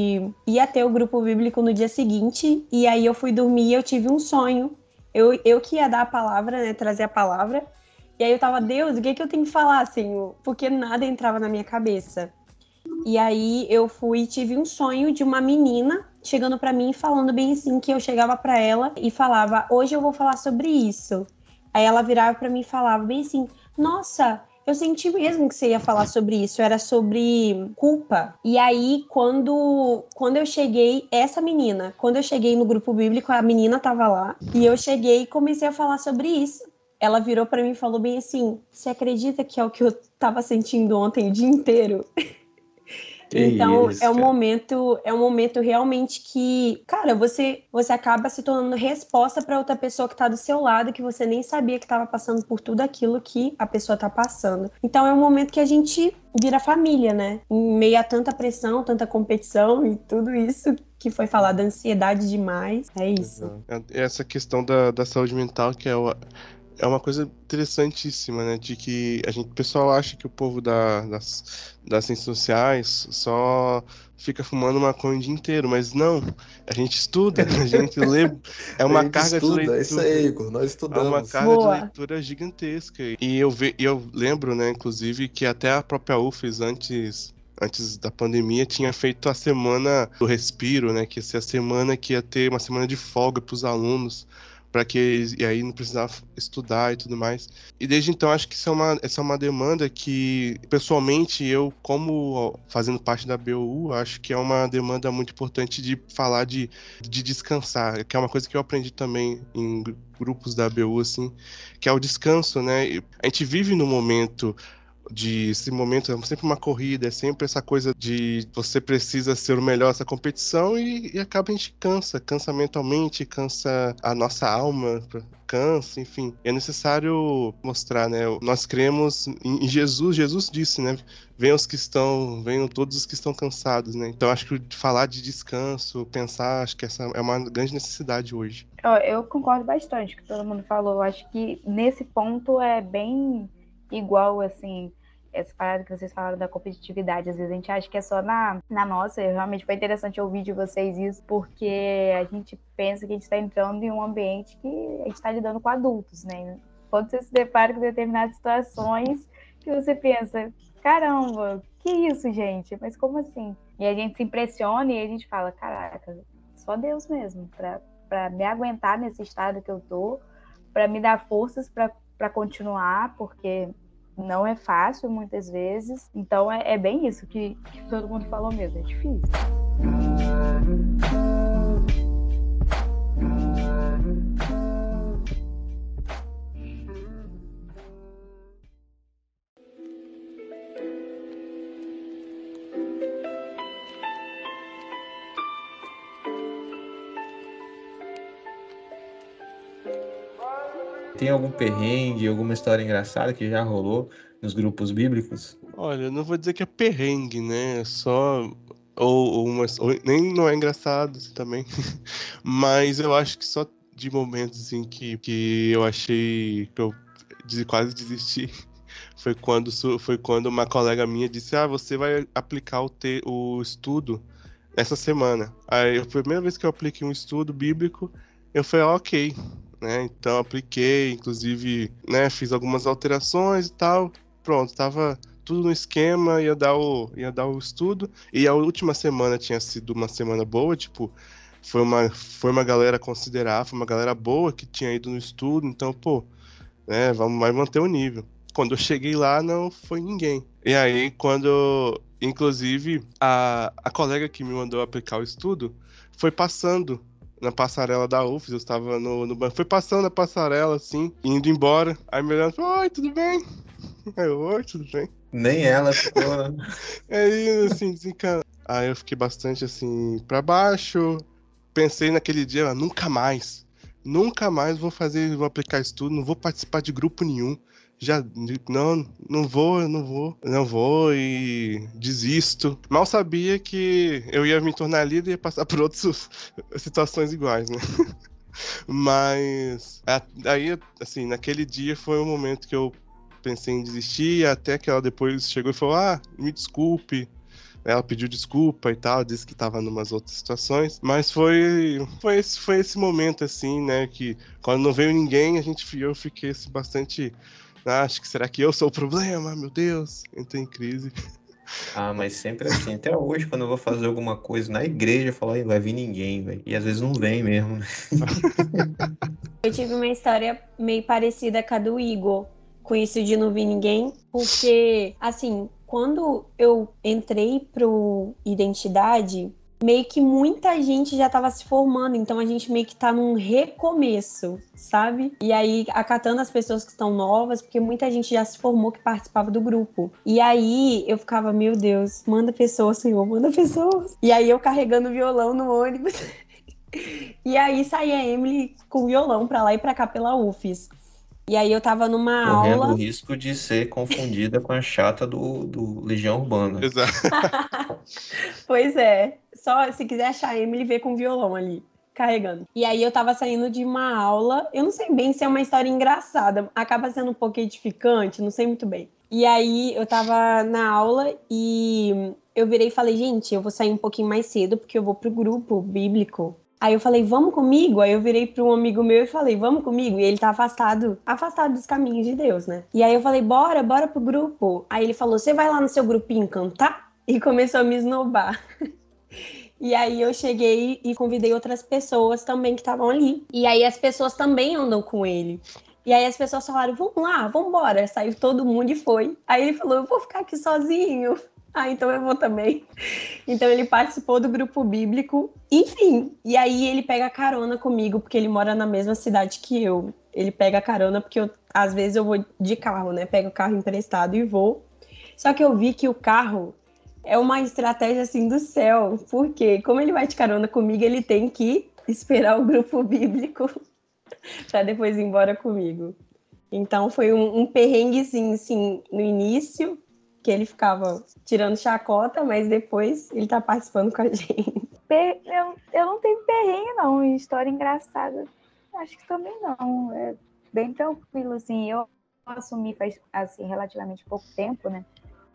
ia ter o grupo bíblico no dia seguinte, e aí eu fui dormir e eu tive um sonho. Eu, eu que ia dar a palavra, né, trazer a palavra, e aí eu tava, Deus, o que, é que eu tenho que falar, assim, porque nada entrava na minha cabeça. E aí eu fui tive um sonho de uma menina chegando para mim falando bem assim que eu chegava para ela e falava: "Hoje eu vou falar sobre isso". Aí ela virava para mim e falava bem assim: "Nossa, eu senti mesmo que você ia falar sobre isso, era sobre culpa. E aí, quando, quando eu cheguei, essa menina, quando eu cheguei no grupo bíblico, a menina tava lá, e eu cheguei e comecei a falar sobre isso. Ela virou para mim e falou bem assim: Você acredita que é o que eu tava sentindo ontem o dia inteiro? então isso, é um momento é um momento realmente que cara você você acaba se tornando resposta para outra pessoa que está do seu lado que você nem sabia que estava passando por tudo aquilo que a pessoa está passando. Então é um momento que a gente vira família né? Em meio a tanta pressão tanta competição e tudo isso que foi falado ansiedade demais. É isso. Essa questão da, da saúde mental que é o é uma coisa interessantíssima, né? De que a gente, o pessoal acha que o povo da, das, das ciências sociais só fica fumando maconha o dia inteiro, mas não. A gente estuda, a gente lê. É uma carga estuda, de leitura. É isso aí, Igor, nós estudamos. É uma carga Boa. de leitura gigantesca. E eu, ve, eu lembro, né, inclusive, que até a própria UFES, antes antes da pandemia, tinha feito a semana do respiro, né? Que ia ser a semana que ia ter uma semana de folga para os alunos para que e aí não precisava estudar e tudo mais. E desde então acho que isso é uma, essa é uma demanda que pessoalmente eu como fazendo parte da BOU, acho que é uma demanda muito importante de falar de, de descansar, que é uma coisa que eu aprendi também em grupos da BU assim, que é o descanso, né? A gente vive no momento de esse momento é sempre uma corrida, é sempre essa coisa de você precisa ser o melhor nessa competição e, e acaba a gente cansa, cansa mentalmente, cansa a nossa alma, cansa, enfim. É necessário mostrar, né? Nós cremos em Jesus, Jesus disse, né? Venham os que estão, venham todos os que estão cansados, né? Então acho que falar de descanso, pensar, acho que essa é uma grande necessidade hoje. Eu concordo bastante com o que todo mundo falou. Acho que nesse ponto é bem igual, assim. essa parada que vocês falaram da competitividade, às vezes a gente acha que é só na, na nossa, realmente foi interessante ouvir de vocês isso, porque a gente pensa que a gente está entrando em um ambiente que a gente está lidando com adultos, né? Quando você se depara com determinadas situações que você pensa, caramba, que isso, gente? Mas como assim? E a gente se impressiona e a gente fala, caraca, só Deus mesmo, para me aguentar nesse estado que eu tô, para me dar forças para continuar, porque não é fácil muitas vezes. Então é, é bem isso que, que todo mundo falou mesmo, é difícil. Tem algum perrengue, alguma história engraçada que já rolou nos grupos bíblicos? Olha, não vou dizer que é perrengue, né? É só. Ou, ou, uma, ou nem não é engraçado assim, também. Mas eu acho que só de momentos assim, que, que eu achei que eu quase desisti foi quando, foi quando uma colega minha disse: Ah, você vai aplicar o, te, o estudo essa semana. Aí a primeira vez que eu apliquei um estudo bíblico, eu falei, ah, ok né? Então apliquei, inclusive, né, fiz algumas alterações e tal. Pronto, tava tudo no esquema, ia dar o ia dar o estudo e a última semana tinha sido uma semana boa, tipo, foi uma foi uma galera considerar, foi uma galera boa que tinha ido no estudo, então, pô, né, vamos vai manter o nível. Quando eu cheguei lá, não foi ninguém. E aí, quando, inclusive, a, a colega que me mandou aplicar o estudo foi passando na passarela da UFS, eu estava no, no banco. Foi passando a passarela, assim, indo embora. Aí me olhando, oi, tudo bem? Aí eu, oi, tudo bem? Nem ela ficou, né? Aí, assim, desencanado. Aí eu fiquei bastante, assim, pra baixo. Pensei naquele dia, ah, nunca mais. Nunca mais vou fazer, vou aplicar isso tudo, não vou participar de grupo nenhum já não, não vou, não vou, não vou e desisto. Mal sabia que eu ia me tornar líder e ia passar por outras situações iguais, né? Mas aí, assim, naquele dia foi o momento que eu pensei em desistir, até que ela depois chegou e falou: Ah, me desculpe. Ela pediu desculpa e tal, disse que estava em umas outras situações, mas foi foi esse, foi esse momento assim, né, que quando não veio ninguém, a gente eu fiquei assim, bastante ah, acho que será que eu sou o problema? Meu Deus, entrei em crise. Ah, mas sempre assim, até hoje, quando eu vou fazer alguma coisa na igreja, eu falo, aí vai vir ninguém, velho. E às vezes não vem mesmo. eu tive uma história meio parecida com a do Igor, com isso de não vir ninguém, porque, assim, quando eu entrei pro Identidade, meio que muita gente já estava se formando, então a gente meio que tá num recomeço, sabe? E aí acatando as pessoas que estão novas, porque muita gente já se formou que participava do grupo. E aí eu ficava, meu Deus, manda pessoas, Senhor, manda pessoas. E aí eu carregando violão no ônibus. e aí saía a Emily com violão pra lá e pra cá pela UFES. E aí eu tava numa Correndo aula. o risco de ser confundida com a chata do, do Legião Urbana. Exato. pois é. Só se quiser achar a Emily, vê com violão ali, carregando. E aí eu tava saindo de uma aula. Eu não sei bem se é uma história engraçada. Acaba sendo um pouco edificante, não sei muito bem. E aí eu tava na aula e eu virei e falei, gente, eu vou sair um pouquinho mais cedo porque eu vou pro grupo bíblico Aí eu falei, vamos comigo? Aí eu virei para um amigo meu e falei, vamos comigo? E ele tá afastado, afastado dos caminhos de Deus, né? E aí eu falei, bora, bora pro grupo. Aí ele falou, você vai lá no seu grupinho cantar? E começou a me esnobar. E aí eu cheguei e convidei outras pessoas também que estavam ali. E aí as pessoas também andam com ele. E aí as pessoas falaram, vamos lá, vamos embora. Saiu todo mundo e foi. Aí ele falou, eu vou ficar aqui sozinho. Ah, então eu vou também. Então ele participou do grupo bíblico. Enfim, e aí ele pega carona comigo, porque ele mora na mesma cidade que eu. Ele pega carona porque eu, às vezes eu vou de carro, né? Pego o carro emprestado e vou. Só que eu vi que o carro é uma estratégia assim do céu, porque como ele vai de carona comigo, ele tem que esperar o grupo bíblico para depois ir embora comigo. Então foi um, um perrenguezinho, assim, no início, que ele ficava tirando chacota, mas depois ele tá participando com a gente. Eu, eu não tenho perrengue, não. História engraçada. Acho que também não. É bem tranquilo, assim. Eu assumi faz, assim, relativamente pouco tempo, né?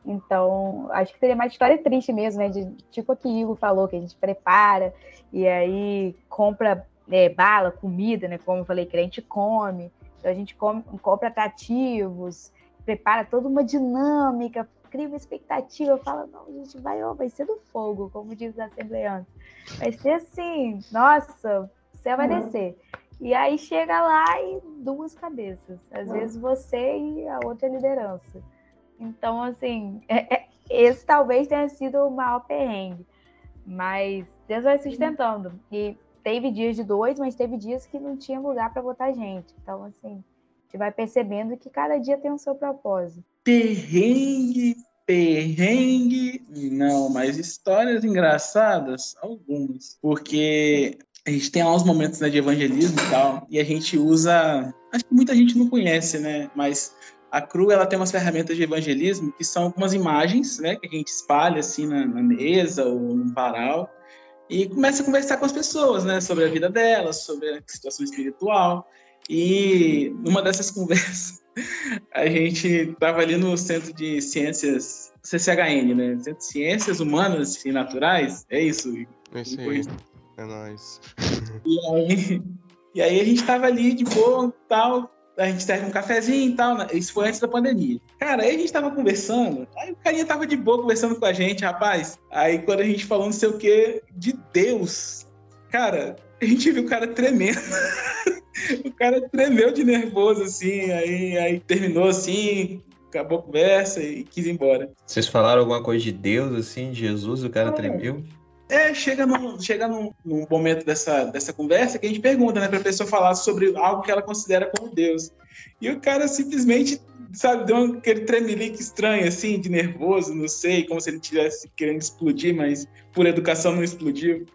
Então, acho que seria mais história triste mesmo, né? De, tipo a que Igor falou, que a gente prepara e aí compra é, bala, comida, né? Como eu falei, que a gente come. Então a gente come, compra atrativos, prepara toda uma dinâmica, cria uma expectativa, fala, não, a gente vai, ó, vai ser do fogo, como diz a assembleante. Vai ser assim, nossa, o céu vai uhum. descer. E aí chega lá e duas cabeças. Às uhum. vezes você e a outra liderança. Então, assim, é, é, esse talvez tenha sido o maior perrengue. Mas Deus vai sustentando. E teve dias de dois, mas teve dias que não tinha lugar para botar gente. Então, assim, a gente vai percebendo que cada dia tem o seu propósito. Perrengue, perrengue. Não, mas histórias engraçadas, algumas. Porque a gente tem lá uns momentos né, de evangelismo e tal, e a gente usa. Acho que muita gente não conhece, né? Mas a CRU ela tem umas ferramentas de evangelismo que são algumas imagens, né, que a gente espalha assim na, na mesa ou no varal e começa a conversar com as pessoas, né, sobre a vida delas, sobre a situação espiritual. E numa dessas conversas, a gente estava ali no Centro de Ciências CCHN, né, Centro de Ciências Humanas e Naturais, é isso. É isso aí. É nóis. E aí, e aí a gente estava ali de boa, tal, a gente serve um cafezinho e tal. Né? Isso foi antes da pandemia. Cara, aí a gente tava conversando, aí o carinha tava de boa conversando com a gente, rapaz. Aí quando a gente falou não sei o que de Deus, cara, a gente viu o cara tremendo. o cara tremeu de nervoso, assim, aí, aí terminou assim, acabou a conversa e quis ir embora. Vocês falaram alguma coisa de Deus, assim, de Jesus, o cara é. tremeu? É, chega, num, chega num, num, momento dessa, dessa conversa que a gente pergunta, né, pra pessoa falar sobre algo que ela considera como Deus. E o cara simplesmente, sabe, deu aquele tremelique estranho, assim, de nervoso, não sei, como se ele estivesse querendo explodir, mas por educação não explodiu.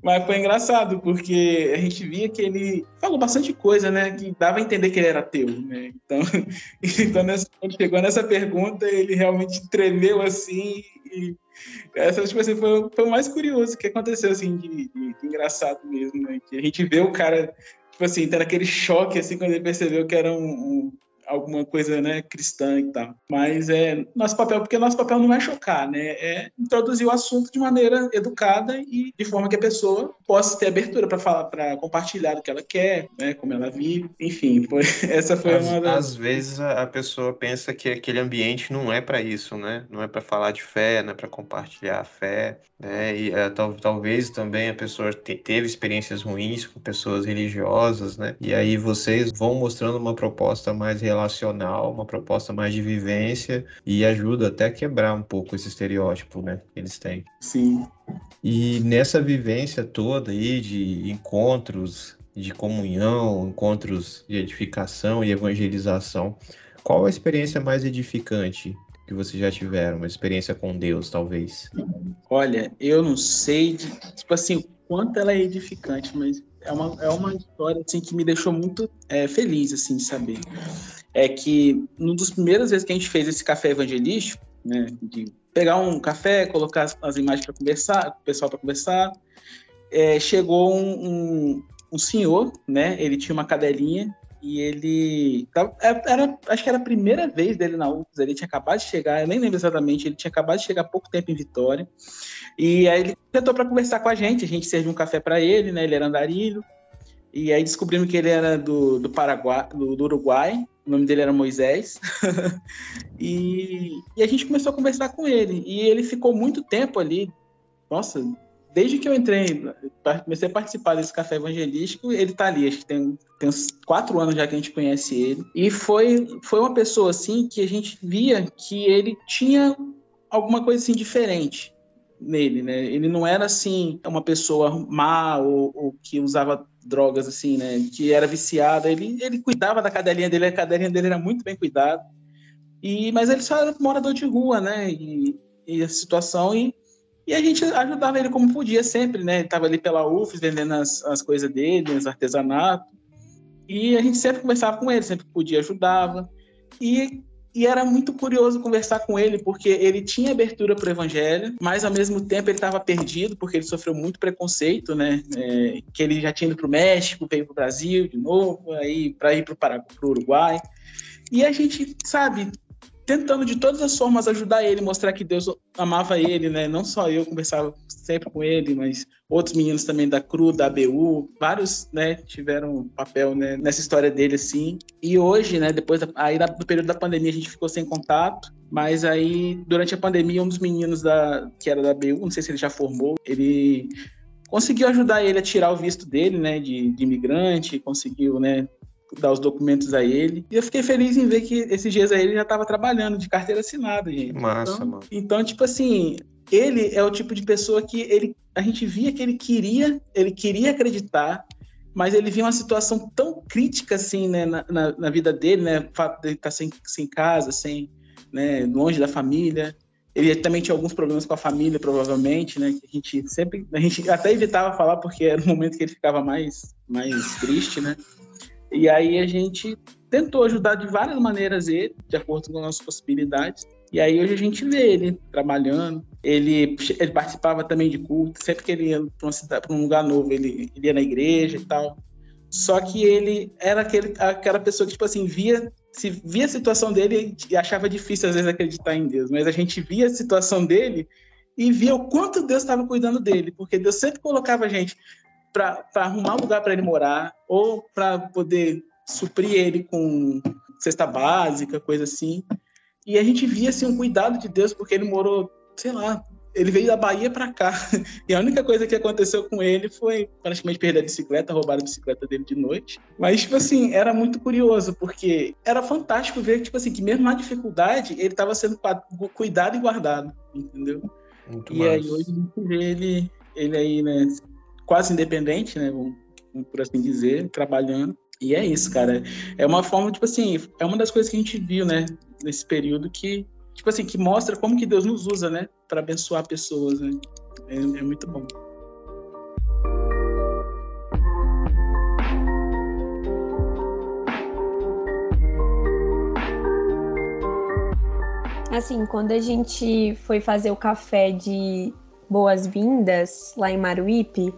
Mas foi engraçado, porque a gente via que ele falou bastante coisa, né? Que dava a entender que ele era ateu, né? Então, quando ele chegou nessa pergunta, ele realmente tremeu assim e essa, tipo assim, foi, foi o mais curioso que aconteceu, assim, de, de, de engraçado mesmo, né? Que a gente vê o cara, tipo assim, tendo aquele choque, assim, quando ele percebeu que era um, um alguma coisa né, cristã e tal. Mas é nosso papel, porque nosso papel não é chocar, né? É introduzir o assunto de maneira educada e de forma que a pessoa possa ter abertura para falar, para compartilhar o que ela quer, né? Como ela vive. Enfim, foi, essa foi às, uma das... Às vezes a pessoa pensa que aquele ambiente não é para isso, né? Não é para falar de fé, não é para compartilhar a fé, né? E é, tal, talvez também a pessoa te, teve experiências ruins com pessoas religiosas, né? E aí vocês vão mostrando uma proposta mais real relacional, uma proposta mais de vivência e ajuda até a quebrar um pouco esse estereótipo, né, que eles têm. Sim. E nessa vivência toda aí de encontros de comunhão, encontros de edificação e evangelização, qual a experiência mais edificante que vocês já tiveram? Uma experiência com Deus, talvez? Olha, eu não sei, de, tipo assim, quanto ela é edificante, mas é uma, é uma história assim, que me deixou muito é, feliz assim, de saber é que numa das primeiras vezes que a gente fez esse café evangelístico, né, de pegar um café, colocar as, imagens para conversar, o pessoal para conversar, é, chegou um, um, um, senhor, né, ele tinha uma cadelinha e ele é, era, acho que era a primeira vez dele na UFS, ele tinha acabado de chegar, eu nem lembro exatamente, ele tinha acabado de chegar há pouco tempo em Vitória, e aí ele tentou para conversar com a gente, a gente serviu um café para ele, né, ele era andarilho, e aí descobrimos que ele era do, do Paraguai, do, do Uruguai, o nome dele era Moisés, e, e, a gente começou a conversar com ele, e ele ficou muito tempo ali, nossa, desde que eu entrei, comecei a participar desse café evangelístico, ele tá ali, acho que tem, tem uns quatro anos já que a gente conhece ele, e foi, foi uma pessoa, assim, que a gente via que ele tinha alguma coisa, assim, diferente, nele, né? Ele não era assim uma pessoa má ou, ou, que usava drogas assim, né? Que era viciada. Ele, ele cuidava da cadelinha dele, a cadelinha dele era muito bem cuidada. E mas ele só era morador de rua, né? E, e a situação e, e a gente ajudava ele como podia sempre, né? Ele tava ali pela UFES vendendo as, as coisas dele, os artesanatos. E a gente sempre conversava com ele, sempre podia ajudava. E e era muito curioso conversar com ele, porque ele tinha abertura para o evangelho, mas ao mesmo tempo ele estava perdido, porque ele sofreu muito preconceito, né? É, que ele já tinha ido para o México, veio para o Brasil de novo, aí para ir para o Uruguai. E a gente, sabe, tentando de todas as formas ajudar ele, mostrar que Deus amava ele, né? Não só eu conversava sempre com ele, mas outros meninos também da CRU, da ABU, vários, né, tiveram papel né, nessa história dele, assim. E hoje, né, depois, da, aí no período da pandemia a gente ficou sem contato, mas aí, durante a pandemia, um dos meninos da, que era da ABU, não sei se ele já formou, ele conseguiu ajudar ele a tirar o visto dele, né, de, de imigrante, conseguiu, né, dar os documentos a ele. E eu fiquei feliz em ver que esses dias aí ele já estava trabalhando de carteira assinada, gente. Massa, então, mano. Então, tipo assim, ele é o tipo de pessoa que ele, a gente via que ele queria, ele queria acreditar, mas ele via uma situação tão crítica assim, né, na, na, na vida dele, né, o fato de ele estar tá sem, sem casa, sem, né, longe da família. Ele também tinha alguns problemas com a família, provavelmente, né, que a gente sempre, a gente até evitava falar porque era o momento que ele ficava mais, mais triste, né. E aí a gente tentou ajudar de várias maneiras ele, de acordo com as nossas possibilidades. E aí hoje a gente vê ele trabalhando. Ele, ele participava também de culto. Sempre que ele ia para um lugar novo, ele, ele ia na igreja e tal. Só que ele era aquele, aquela pessoa que, tipo assim, via, se via a situação dele e achava difícil, às vezes, acreditar em Deus. Mas a gente via a situação dele e via o quanto Deus estava cuidando dele. Porque Deus sempre colocava a gente para arrumar um lugar para ele morar ou para poder suprir ele com cesta básica, coisa assim. E a gente via assim um cuidado de Deus porque ele morou, sei lá, ele veio da Bahia para cá. E a única coisa que aconteceu com ele foi praticamente perder a bicicleta, roubar a bicicleta dele de noite. Mas, tipo assim, era muito curioso, porque era fantástico ver, tipo assim, que mesmo na dificuldade, ele estava sendo cuidado e guardado, entendeu? Muito e massa. aí hoje a gente vê ele, ele aí, né, quase independente, né? Por assim dizer, trabalhando. E é isso, cara. É uma forma, tipo assim, é uma das coisas que a gente viu, né, nesse período que, tipo assim, que mostra como que Deus nos usa, né, para abençoar pessoas, né? É, é muito bom. Assim, quando a gente foi fazer o café de boas-vindas lá em Maruípe,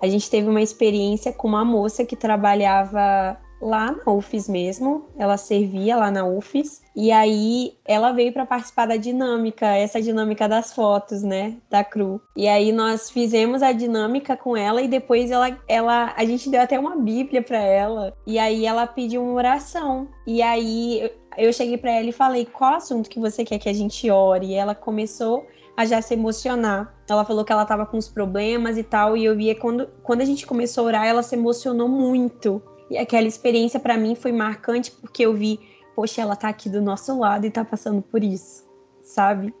a gente teve uma experiência com uma moça que trabalhava lá na UFES mesmo, ela servia lá na UFES, e aí ela veio para participar da dinâmica, essa dinâmica das fotos, né, da CRU. E aí nós fizemos a dinâmica com ela e depois ela, ela a gente deu até uma bíblia para ela, e aí ela pediu uma oração. E aí eu cheguei para ela e falei: "Qual assunto que você quer que a gente ore?" E ela começou a já se emocionar. Ela falou que ela estava com os problemas e tal, e eu via quando, quando a gente começou a orar, ela se emocionou muito. E aquela experiência para mim foi marcante porque eu vi, poxa, ela tá aqui do nosso lado e tá passando por isso, sabe?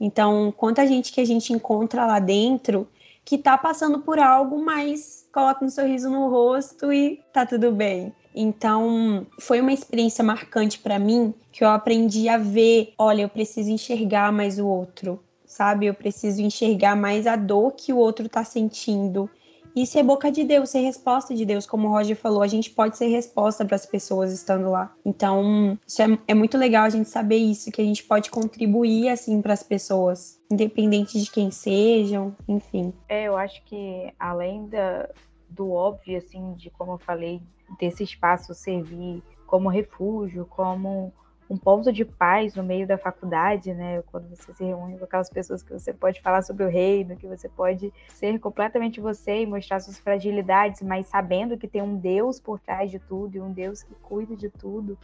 Então, quanta gente que a gente encontra lá dentro que tá passando por algo, mas coloca um sorriso no rosto e tá tudo bem. Então, foi uma experiência marcante para mim que eu aprendi a ver, olha, eu preciso enxergar mais o outro sabe? Eu preciso enxergar mais a dor que o outro está sentindo. E ser boca de Deus, ser resposta de Deus, como o Roger falou, a gente pode ser resposta para as pessoas estando lá. Então, isso é, é, muito legal a gente saber isso, que a gente pode contribuir assim para as pessoas, independente de quem sejam, enfim. É, eu acho que além da, do óbvio, assim, de como eu falei, desse espaço servir como refúgio, como um ponto de paz no meio da faculdade, né? Quando você se reúne com aquelas pessoas que você pode falar sobre o reino, que você pode ser completamente você e mostrar suas fragilidades, mas sabendo que tem um Deus por trás de tudo e um Deus que cuida de tudo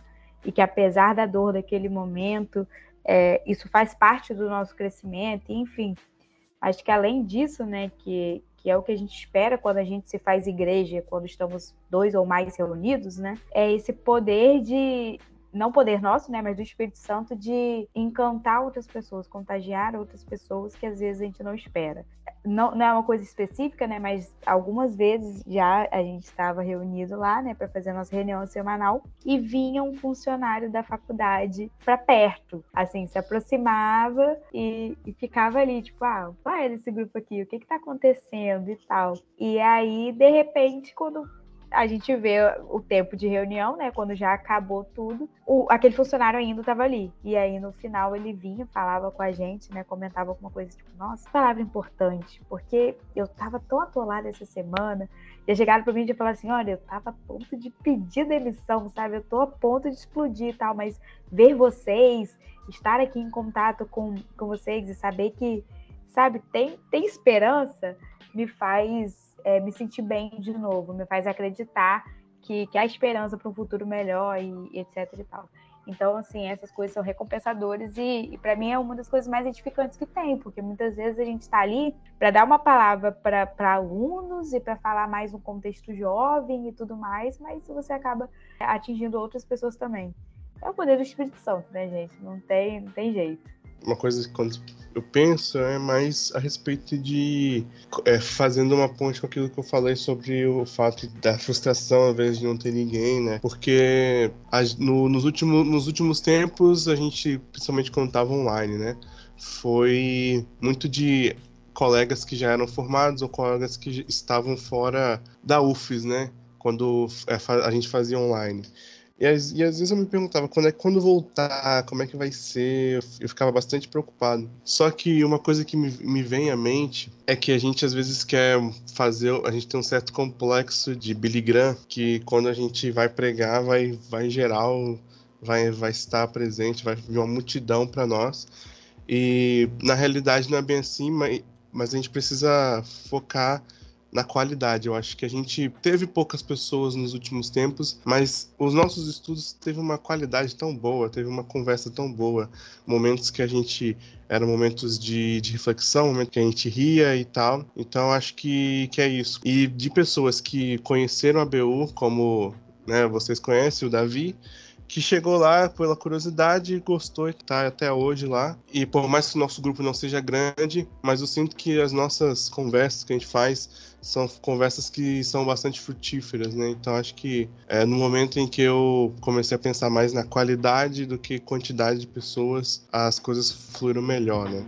e que apesar da dor daquele momento, é, isso faz parte do nosso crescimento, enfim. Acho que além disso, né, que, que é o que a gente espera quando a gente se faz igreja, quando estamos dois ou mais reunidos, né? É esse poder de, não poder nosso, né, mas do Espírito Santo de encantar outras pessoas, contagiar outras pessoas que às vezes a gente não espera. Não, não é uma coisa específica, né, mas algumas vezes já a gente estava reunido lá, né, para fazer nossa reunião semanal e vinha um funcionário da faculdade para perto, assim, se aproximava e, e, ficava ali, tipo, ah, é esse grupo aqui? O que que tá acontecendo e tal? E aí, de repente, quando a gente vê o tempo de reunião, né? Quando já acabou tudo, o, aquele funcionário ainda estava ali. E aí no final ele vinha, falava com a gente, né? Comentava alguma coisa tipo, nossa, palavra importante, porque eu tava tão atolada essa semana. Já chegaram para mim e falaram assim: olha, eu tava a ponto de pedir demissão, sabe? Eu tô a ponto de explodir e tal, mas ver vocês, estar aqui em contato com, com vocês e saber que, sabe, tem, tem esperança, me faz é, me sentir bem de novo, me faz acreditar que, que há esperança para um futuro melhor e, e, etc e tal. Então, assim, essas coisas são recompensadoras e, e para mim é uma das coisas mais edificantes que tem, porque muitas vezes a gente está ali para dar uma palavra para alunos e para falar mais no contexto jovem e tudo mais, mas você acaba atingindo outras pessoas também. É o poder do Espírito Santo, né, gente? Não tem, não tem jeito uma coisa que quando eu penso é mais a respeito de é, fazendo uma ponte com aquilo que eu falei sobre o fato da frustração às vezes de não ter ninguém, né? Porque no, nos, últimos, nos últimos tempos a gente, principalmente quando estava online, né? Foi muito de colegas que já eram formados ou colegas que estavam fora da UFES, né? Quando é, a gente fazia online. E, e às vezes eu me perguntava quando é quando voltar, como é que vai ser, eu, eu ficava bastante preocupado. Só que uma coisa que me, me vem à mente é que a gente às vezes quer fazer, a gente tem um certo complexo de Billy Graham, que quando a gente vai pregar, vai, vai geral, vai, vai estar presente, vai vir uma multidão para nós. E na realidade não é bem assim, mas, mas a gente precisa focar na qualidade. Eu acho que a gente teve poucas pessoas nos últimos tempos, mas os nossos estudos teve uma qualidade tão boa, teve uma conversa tão boa, momentos que a gente eram momentos de, de reflexão, momentos que a gente ria e tal. Então acho que, que é isso. E de pessoas que conheceram a BU, como né, vocês conhecem o Davi, que chegou lá pela curiosidade, gostou e tá até hoje lá. E por mais que o nosso grupo não seja grande, mas eu sinto que as nossas conversas que a gente faz são conversas que são bastante frutíferas, né? Então acho que é no momento em que eu comecei a pensar mais na qualidade do que quantidade de pessoas, as coisas fluíram melhor, né?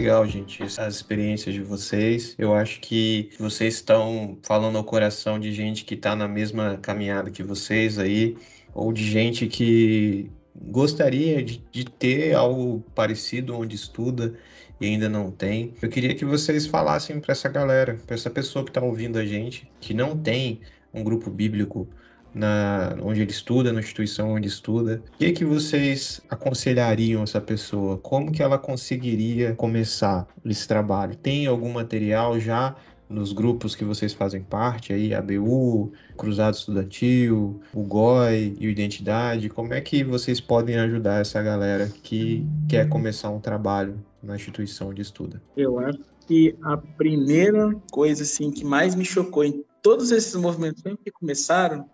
Legal, gente, as experiências de vocês. Eu acho que vocês estão falando ao coração de gente que está na mesma caminhada que vocês aí, ou de gente que gostaria de, de ter algo parecido onde estuda e ainda não tem. Eu queria que vocês falassem para essa galera, para essa pessoa que está ouvindo a gente, que não tem um grupo bíblico na onde ele estuda, na instituição onde estuda. O que, que vocês aconselhariam essa pessoa? Como que ela conseguiria começar esse trabalho? Tem algum material já nos grupos que vocês fazem parte, aí, a BU, Cruzado Estudantil, o GOI e o Identidade, como é que vocês podem ajudar essa galera que quer começar um trabalho na instituição de estudo? Eu acho que a primeira coisa assim que mais me chocou em todos esses movimentos que começaram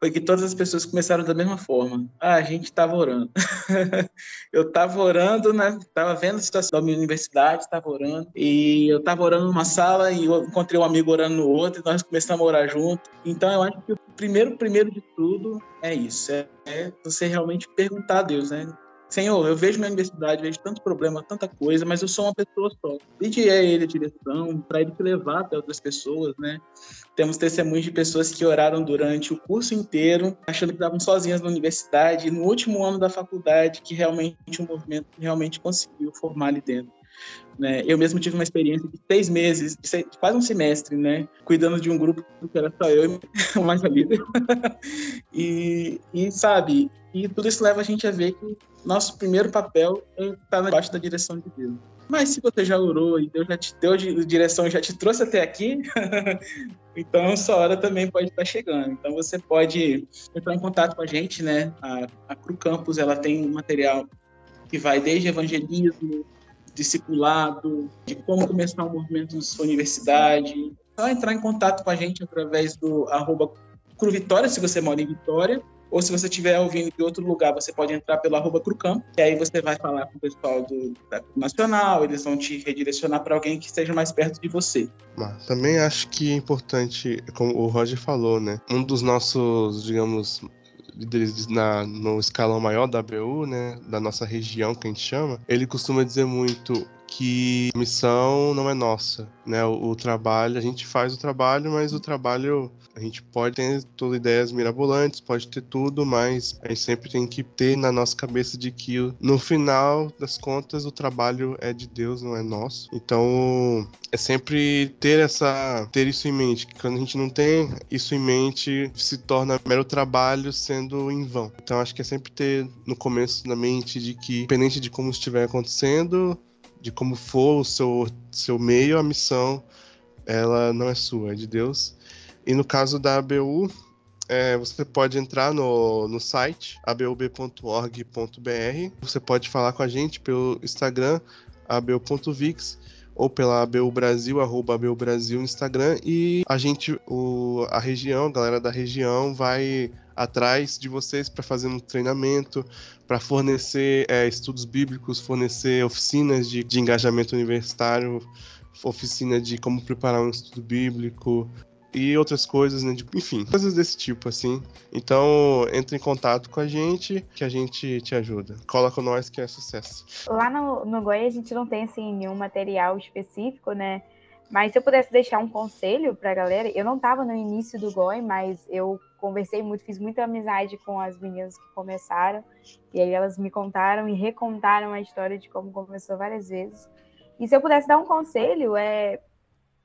foi que todas as pessoas começaram da mesma forma. Ah, a gente estava orando. eu estava orando, né? Estava vendo a situação da minha universidade, estava orando. E eu estava orando numa sala e eu encontrei um amigo orando no outro e nós começamos a orar junto. Então eu acho que o primeiro, primeiro de tudo é isso. É, é você realmente perguntar a Deus, né? Senhor, eu vejo minha universidade, vejo tanto problema, tanta coisa, mas eu sou uma pessoa só. Pede a ele a direção, para ele te levar até outras pessoas, né? Temos testemunhos de pessoas que oraram durante o curso inteiro, achando que estavam sozinhas na universidade, e no último ano da faculdade, que realmente o movimento realmente conseguiu formar ali dentro. Né? Eu mesmo tive uma experiência de seis meses, de quase um semestre, né? Cuidando de um grupo que era só eu e mais a líder. e, e, sabe, e tudo isso leva a gente a ver que nosso primeiro papel é estar debaixo da direção de Deus. Mas se você já orou e Deus já te deu de direção e já te trouxe até aqui, então sua hora também pode estar chegando. Então você pode entrar em contato com a gente, né? A, a Cru Campus ela tem material que vai desde evangelismo, discipulado, de como começar um movimento na sua universidade. Só entrar em contato com a gente através do arroba Cru Vitória, se você mora em Vitória, ou se você estiver ouvindo de outro lugar, você pode entrar pelo arroba Crucamp, e aí você vai falar com o pessoal do, da Nacional, eles vão te redirecionar para alguém que esteja mais perto de você. Mas também acho que é importante, como o Roger falou, né? Um dos nossos, digamos, líderes na, no escalão maior da ABU, né, da nossa região que a gente chama, ele costuma dizer muito que a missão não é nossa, né? O, o, trabalho, a gente faz o trabalho, mas o trabalho a gente pode ter todas ideias mirabolantes, pode ter tudo, mas a gente sempre tem que ter na nossa cabeça de que no final das contas o trabalho é de Deus, não é nosso. Então é sempre ter essa ter isso em mente, que quando a gente não tem isso em mente, se torna mero trabalho sendo em vão. Então acho que é sempre ter no começo na mente de que, independente de como estiver acontecendo, de como for o seu, seu meio, a missão ela não é sua, é de Deus. E no caso da ABU, é, você pode entrar no, no site abub.org.br. Você pode falar com a gente pelo Instagram, abu.vix, ou pela ABU Brasil, arroba ABU Brasil no Instagram. E a gente, o, a região, a galera da região vai atrás de vocês para fazer um treinamento, para fornecer é, estudos bíblicos, fornecer oficinas de, de engajamento universitário, oficina de como preparar um estudo bíblico, e outras coisas, né? enfim, coisas desse tipo, assim. Então, entre em contato com a gente, que a gente te ajuda. Cola com nós que é sucesso. Lá no, no a gente não tem, assim, nenhum material específico, né? Mas se eu pudesse deixar um conselho para a galera, eu não estava no início do GOI, mas eu conversei muito, fiz muita amizade com as meninas que começaram, e aí elas me contaram e recontaram a história de como começou várias vezes. E se eu pudesse dar um conselho, é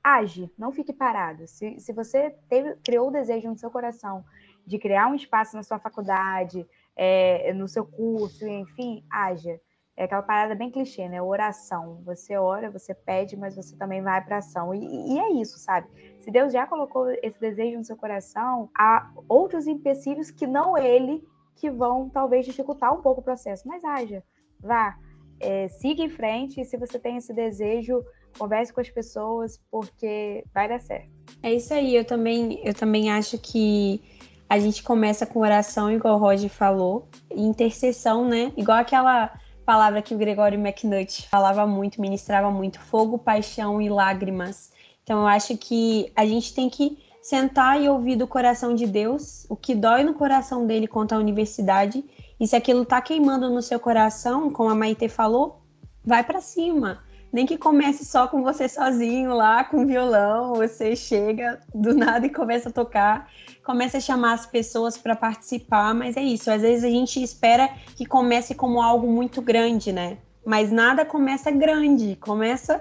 age, não fique parado. Se, se você teve, criou o desejo no seu coração de criar um espaço na sua faculdade, é, no seu curso, enfim, haja. É aquela parada bem clichê, né? Oração. Você ora, você pede, mas você também vai para ação. E, e, é isso, sabe? Se Deus já colocou esse desejo no seu coração, há outros empecilhos que não ele que vão talvez dificultar um pouco o processo. Mas haja, vá, é, siga em frente. E se você tem esse desejo, converse com as pessoas, porque vai dar certo. É isso aí. Eu também, eu também acho que a gente começa com oração, igual o Roger falou, intercessão, né? Igual aquela palavra que o Gregório McNutt falava muito, ministrava muito: fogo, paixão e lágrimas. Então eu acho que a gente tem que sentar e ouvir do coração de Deus o que dói no coração dele quanto à universidade. E se aquilo tá queimando no seu coração, como a Maite falou, vai para cima. Nem que comece só com você sozinho lá com violão, você chega do nada e começa a tocar começa a chamar as pessoas para participar, mas é isso. Às vezes a gente espera que comece como algo muito grande, né? Mas nada começa grande, começa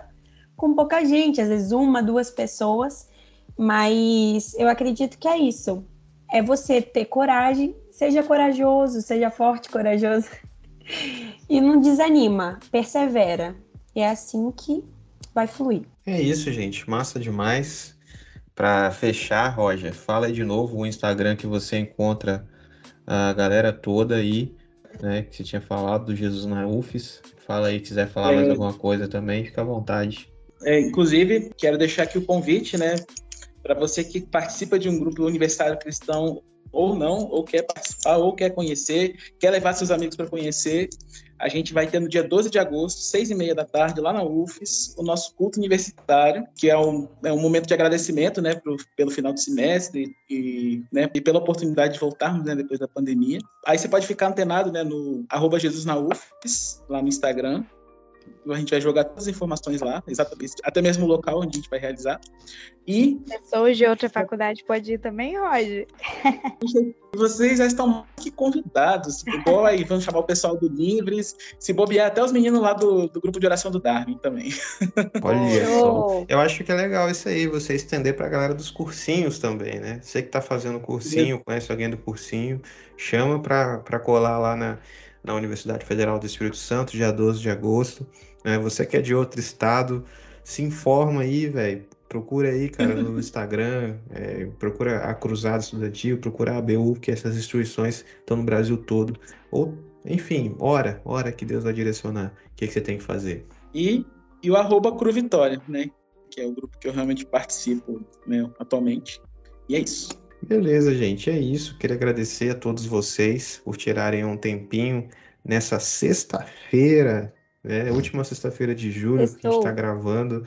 com pouca gente, às vezes uma, duas pessoas. Mas eu acredito que é isso. É você ter coragem, seja corajoso, seja forte, corajoso. e não desanima, persevera. E é assim que vai fluir. É isso, gente. Massa demais. Para fechar, Roger, fala aí de novo o Instagram que você encontra a galera toda aí, né? Que você tinha falado do Jesus na UFES. Fala aí, quiser falar é, mais alguma coisa também, fica à vontade. É, inclusive, quero deixar aqui o convite, né? Para você que participa de um grupo universitário cristão ou não, ou quer participar, ou quer conhecer, quer levar seus amigos para conhecer, a gente vai ter no dia 12 de agosto, seis e meia da tarde, lá na UFES, o nosso culto universitário, que é um, é um momento de agradecimento, né, pro, pelo final do semestre e, né, e pela oportunidade de voltarmos, né, depois da pandemia. Aí você pode ficar antenado, né, no arroba Jesus na UFES, lá no Instagram, a gente vai jogar todas as informações lá, exatamente, até mesmo o local onde a gente vai realizar. E. Pessoas de outra faculdade pode ir também, Roger. Vocês já estão mais que convidados. Igual aí, vamos chamar o pessoal do Livres, se bobear até os meninos lá do, do grupo de oração do Darwin também. Olha só. Eu acho que é legal isso aí, você estender para a galera dos cursinhos também, né? Você que está fazendo cursinho, conhece alguém do cursinho, chama para colar lá na na Universidade Federal do Espírito Santo, dia 12 de agosto. Né? Você que é de outro estado, se informa aí, velho. Procura aí, cara, no Instagram, é, procura a Cruzada Estudantil, procura a ABU, que essas instituições estão no Brasil todo. Ou, enfim, ora, ora que Deus vai direcionar o que, que você tem que fazer. E, e o arroba Cru Vitória, né? Que é o grupo que eu realmente participo né, atualmente. E é isso. Beleza, gente, é isso. Queria agradecer a todos vocês por tirarem um tempinho nessa sexta-feira, né? Última sexta-feira de julho Estou. que a gente está gravando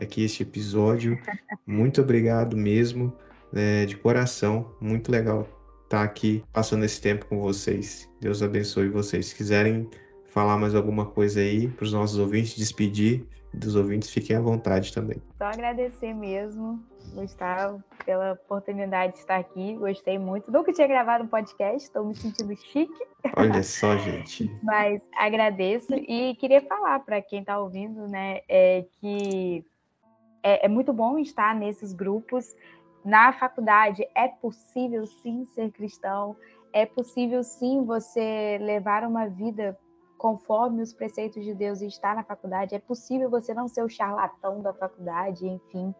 aqui este episódio. Muito obrigado mesmo, né, de coração. Muito legal estar aqui passando esse tempo com vocês. Deus abençoe vocês. Se quiserem falar mais alguma coisa aí para os nossos ouvintes, despedir dos ouvintes, fiquem à vontade também. Só agradecer mesmo, Gustavo, pela oportunidade de estar aqui. Gostei muito. Nunca tinha gravado um podcast, estou me sentindo chique. Olha só, gente. Mas agradeço e queria falar para quem está ouvindo, né, é que é, é muito bom estar nesses grupos. Na faculdade é possível sim ser cristão, é possível sim você levar uma vida conforme os preceitos de Deus e estar na faculdade. É possível você não ser o charlatão da faculdade, enfim.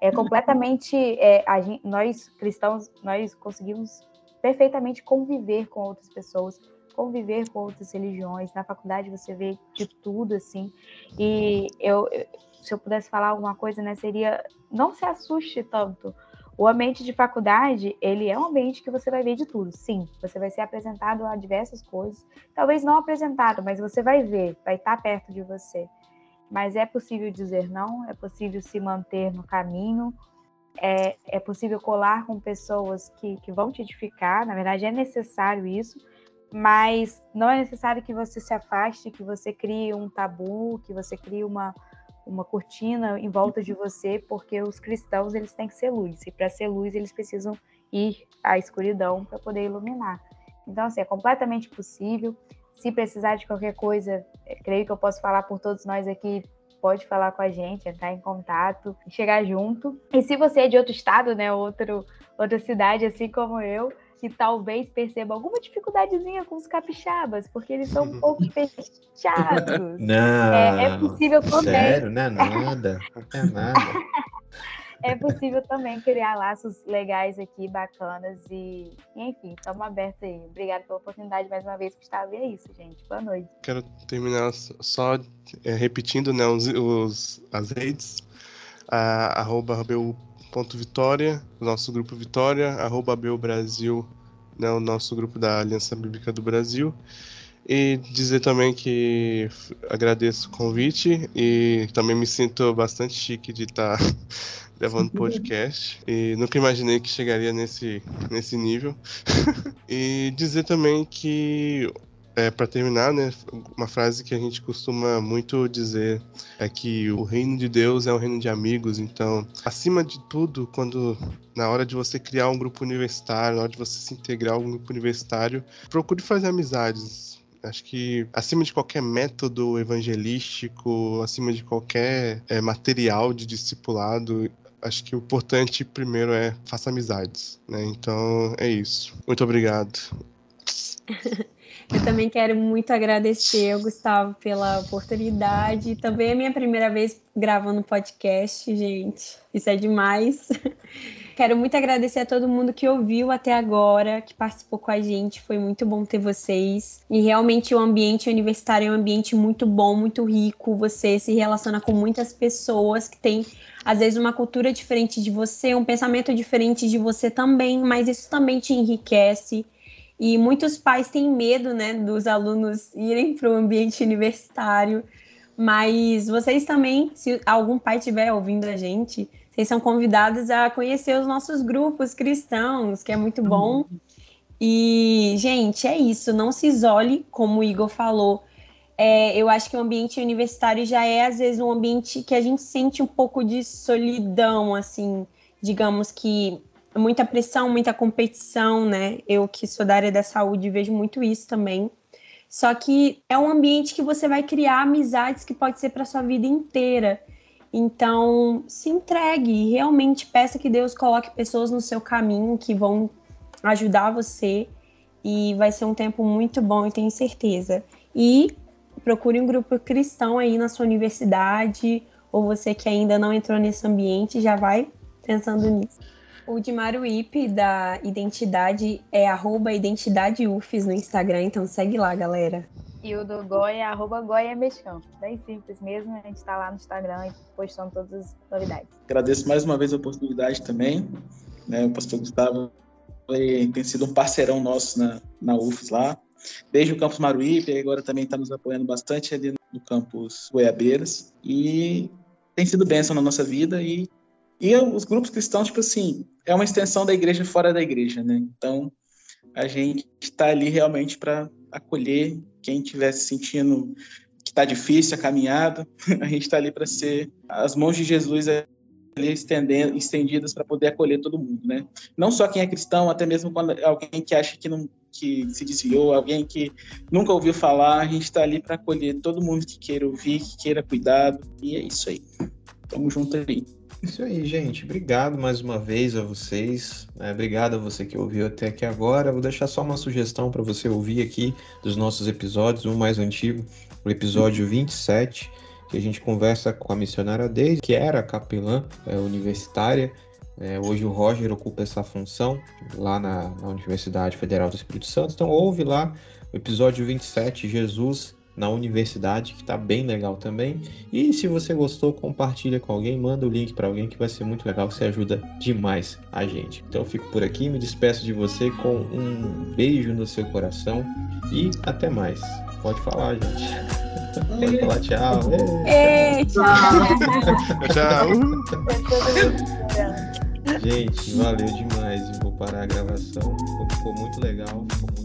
É completamente. É, gente, nós cristãos, nós conseguimos perfeitamente conviver com outras pessoas, conviver com outras religiões. Na faculdade você vê de tudo, assim. E eu, se eu pudesse falar alguma coisa, né, seria não se assuste tanto o ambiente de faculdade, ele é um ambiente que você vai ver de tudo. Sim, você vai ser apresentado a diversas coisas. Talvez não apresentado, mas você vai ver, vai estar perto de você. Mas é possível dizer não, é possível se manter no caminho, é, é possível colar com pessoas que, que vão te edificar. Na verdade, é necessário isso, mas não é necessário que você se afaste, que você crie um tabu, que você crie uma, uma cortina em volta de você, porque os cristãos eles têm que ser luz, e para ser luz eles precisam ir à escuridão para poder iluminar. Então, assim, é completamente possível. Se precisar de qualquer coisa, é, creio que eu posso falar por todos nós aqui, pode falar com a gente, entrar em contato, chegar junto. E se você é de outro estado, né, outro, outra cidade, assim como eu, que talvez perceba alguma dificuldadezinha com os capixabas, porque eles são um pouco fechados. Não, é, é possível também. Sério, não é nada. Não é nada. é possível também criar laços legais aqui, bacanas e, enfim, estamos abertos aí. Obrigada pela oportunidade mais uma vez, Gustavo. E é isso, gente. Boa noite. Quero terminar só é, repetindo né, os, os, as redes. A, arroba ponto Vitória, nosso grupo Vitória, arroba Brasil, né, o nosso grupo da Aliança Bíblica do Brasil. E dizer também que agradeço o convite e também me sinto bastante chique de estar tá gravando podcast. E nunca imaginei que chegaria nesse, nesse nível. e dizer também que é, para terminar, né, uma frase que a gente costuma muito dizer é que o reino de Deus é um reino de amigos. Então, acima de tudo, quando na hora de você criar um grupo universitário, na hora de você se integrar a um grupo universitário, procure fazer amizades. Acho que acima de qualquer método evangelístico, acima de qualquer é, material de discipulado, acho que o importante primeiro é faça amizades, né? Então é isso. Muito obrigado. Eu também quero muito agradecer Gustavo pela oportunidade. Também é minha primeira vez gravando podcast, gente. Isso é demais. Quero muito agradecer a todo mundo que ouviu até agora, que participou com a gente. Foi muito bom ter vocês. E realmente o ambiente universitário é um ambiente muito bom, muito rico. Você se relaciona com muitas pessoas que têm, às vezes, uma cultura diferente de você, um pensamento diferente de você também, mas isso também te enriquece. E muitos pais têm medo, né, dos alunos irem para o ambiente universitário. Mas vocês também, se algum pai estiver ouvindo a gente, vocês são convidados a conhecer os nossos grupos cristãos, que é muito bom. E, gente, é isso. Não se isole, como o Igor falou. É, eu acho que o ambiente universitário já é, às vezes, um ambiente que a gente sente um pouco de solidão, assim. Digamos que muita pressão, muita competição, né? Eu que sou da área da saúde vejo muito isso também. Só que é um ambiente que você vai criar amizades que pode ser para sua vida inteira. Então, se entregue e realmente peça que Deus coloque pessoas no seu caminho que vão ajudar você e vai ser um tempo muito bom, eu tenho certeza. E procure um grupo cristão aí na sua universidade ou você que ainda não entrou nesse ambiente, já vai pensando nisso. O de Maruípe, da Identidade, é arroba no Instagram, então segue lá, galera. E o do Goia é arroba Goia Mexicão. Bem simples mesmo, a gente está lá no Instagram e postando todas as novidades. Agradeço mais uma vez a oportunidade também. Né, o pastor Gustavo tem sido um parceirão nosso na, na UFES lá, desde o campus Maruípe, agora também está nos apoiando bastante ali no campus Goiabeiras. E tem sido bênção na nossa vida e e os grupos cristãos, tipo assim, é uma extensão da igreja fora da igreja, né? Então, A gente está ali realmente para acolher quem estiver se sentindo que está difícil a caminhada. A gente está ali para ser as mãos de Jesus ali estendendo, estendidas para poder acolher todo mundo, né? Não só quem é cristão, até mesmo quando alguém que acha que não que se desviou, alguém que nunca ouviu falar, a gente está ali para acolher todo mundo que queira ouvir, que queira cuidado, e é isso aí. Tamo junto aí. Isso aí, gente. Obrigado mais uma vez a vocês. É, obrigado a você que ouviu até aqui agora. Vou deixar só uma sugestão para você ouvir aqui dos nossos episódios, um mais antigo, o episódio 27, que a gente conversa com a missionária Deise, que era capelã é, universitária. É, hoje o Roger ocupa essa função lá na, na Universidade Federal do Espírito Santo. Então ouve lá o episódio 27, Jesus na universidade, que está bem legal também. E se você gostou, compartilha com alguém, manda o link para alguém que vai ser muito legal, você ajuda demais a gente. Então eu fico por aqui, me despeço de você com um beijo no seu coração e até mais. Pode falar, gente. Pode falar tchau. Ei, tchau. Tchau. Gente, valeu demais. Vou parar a gravação. Ficou muito legal. Ficou muito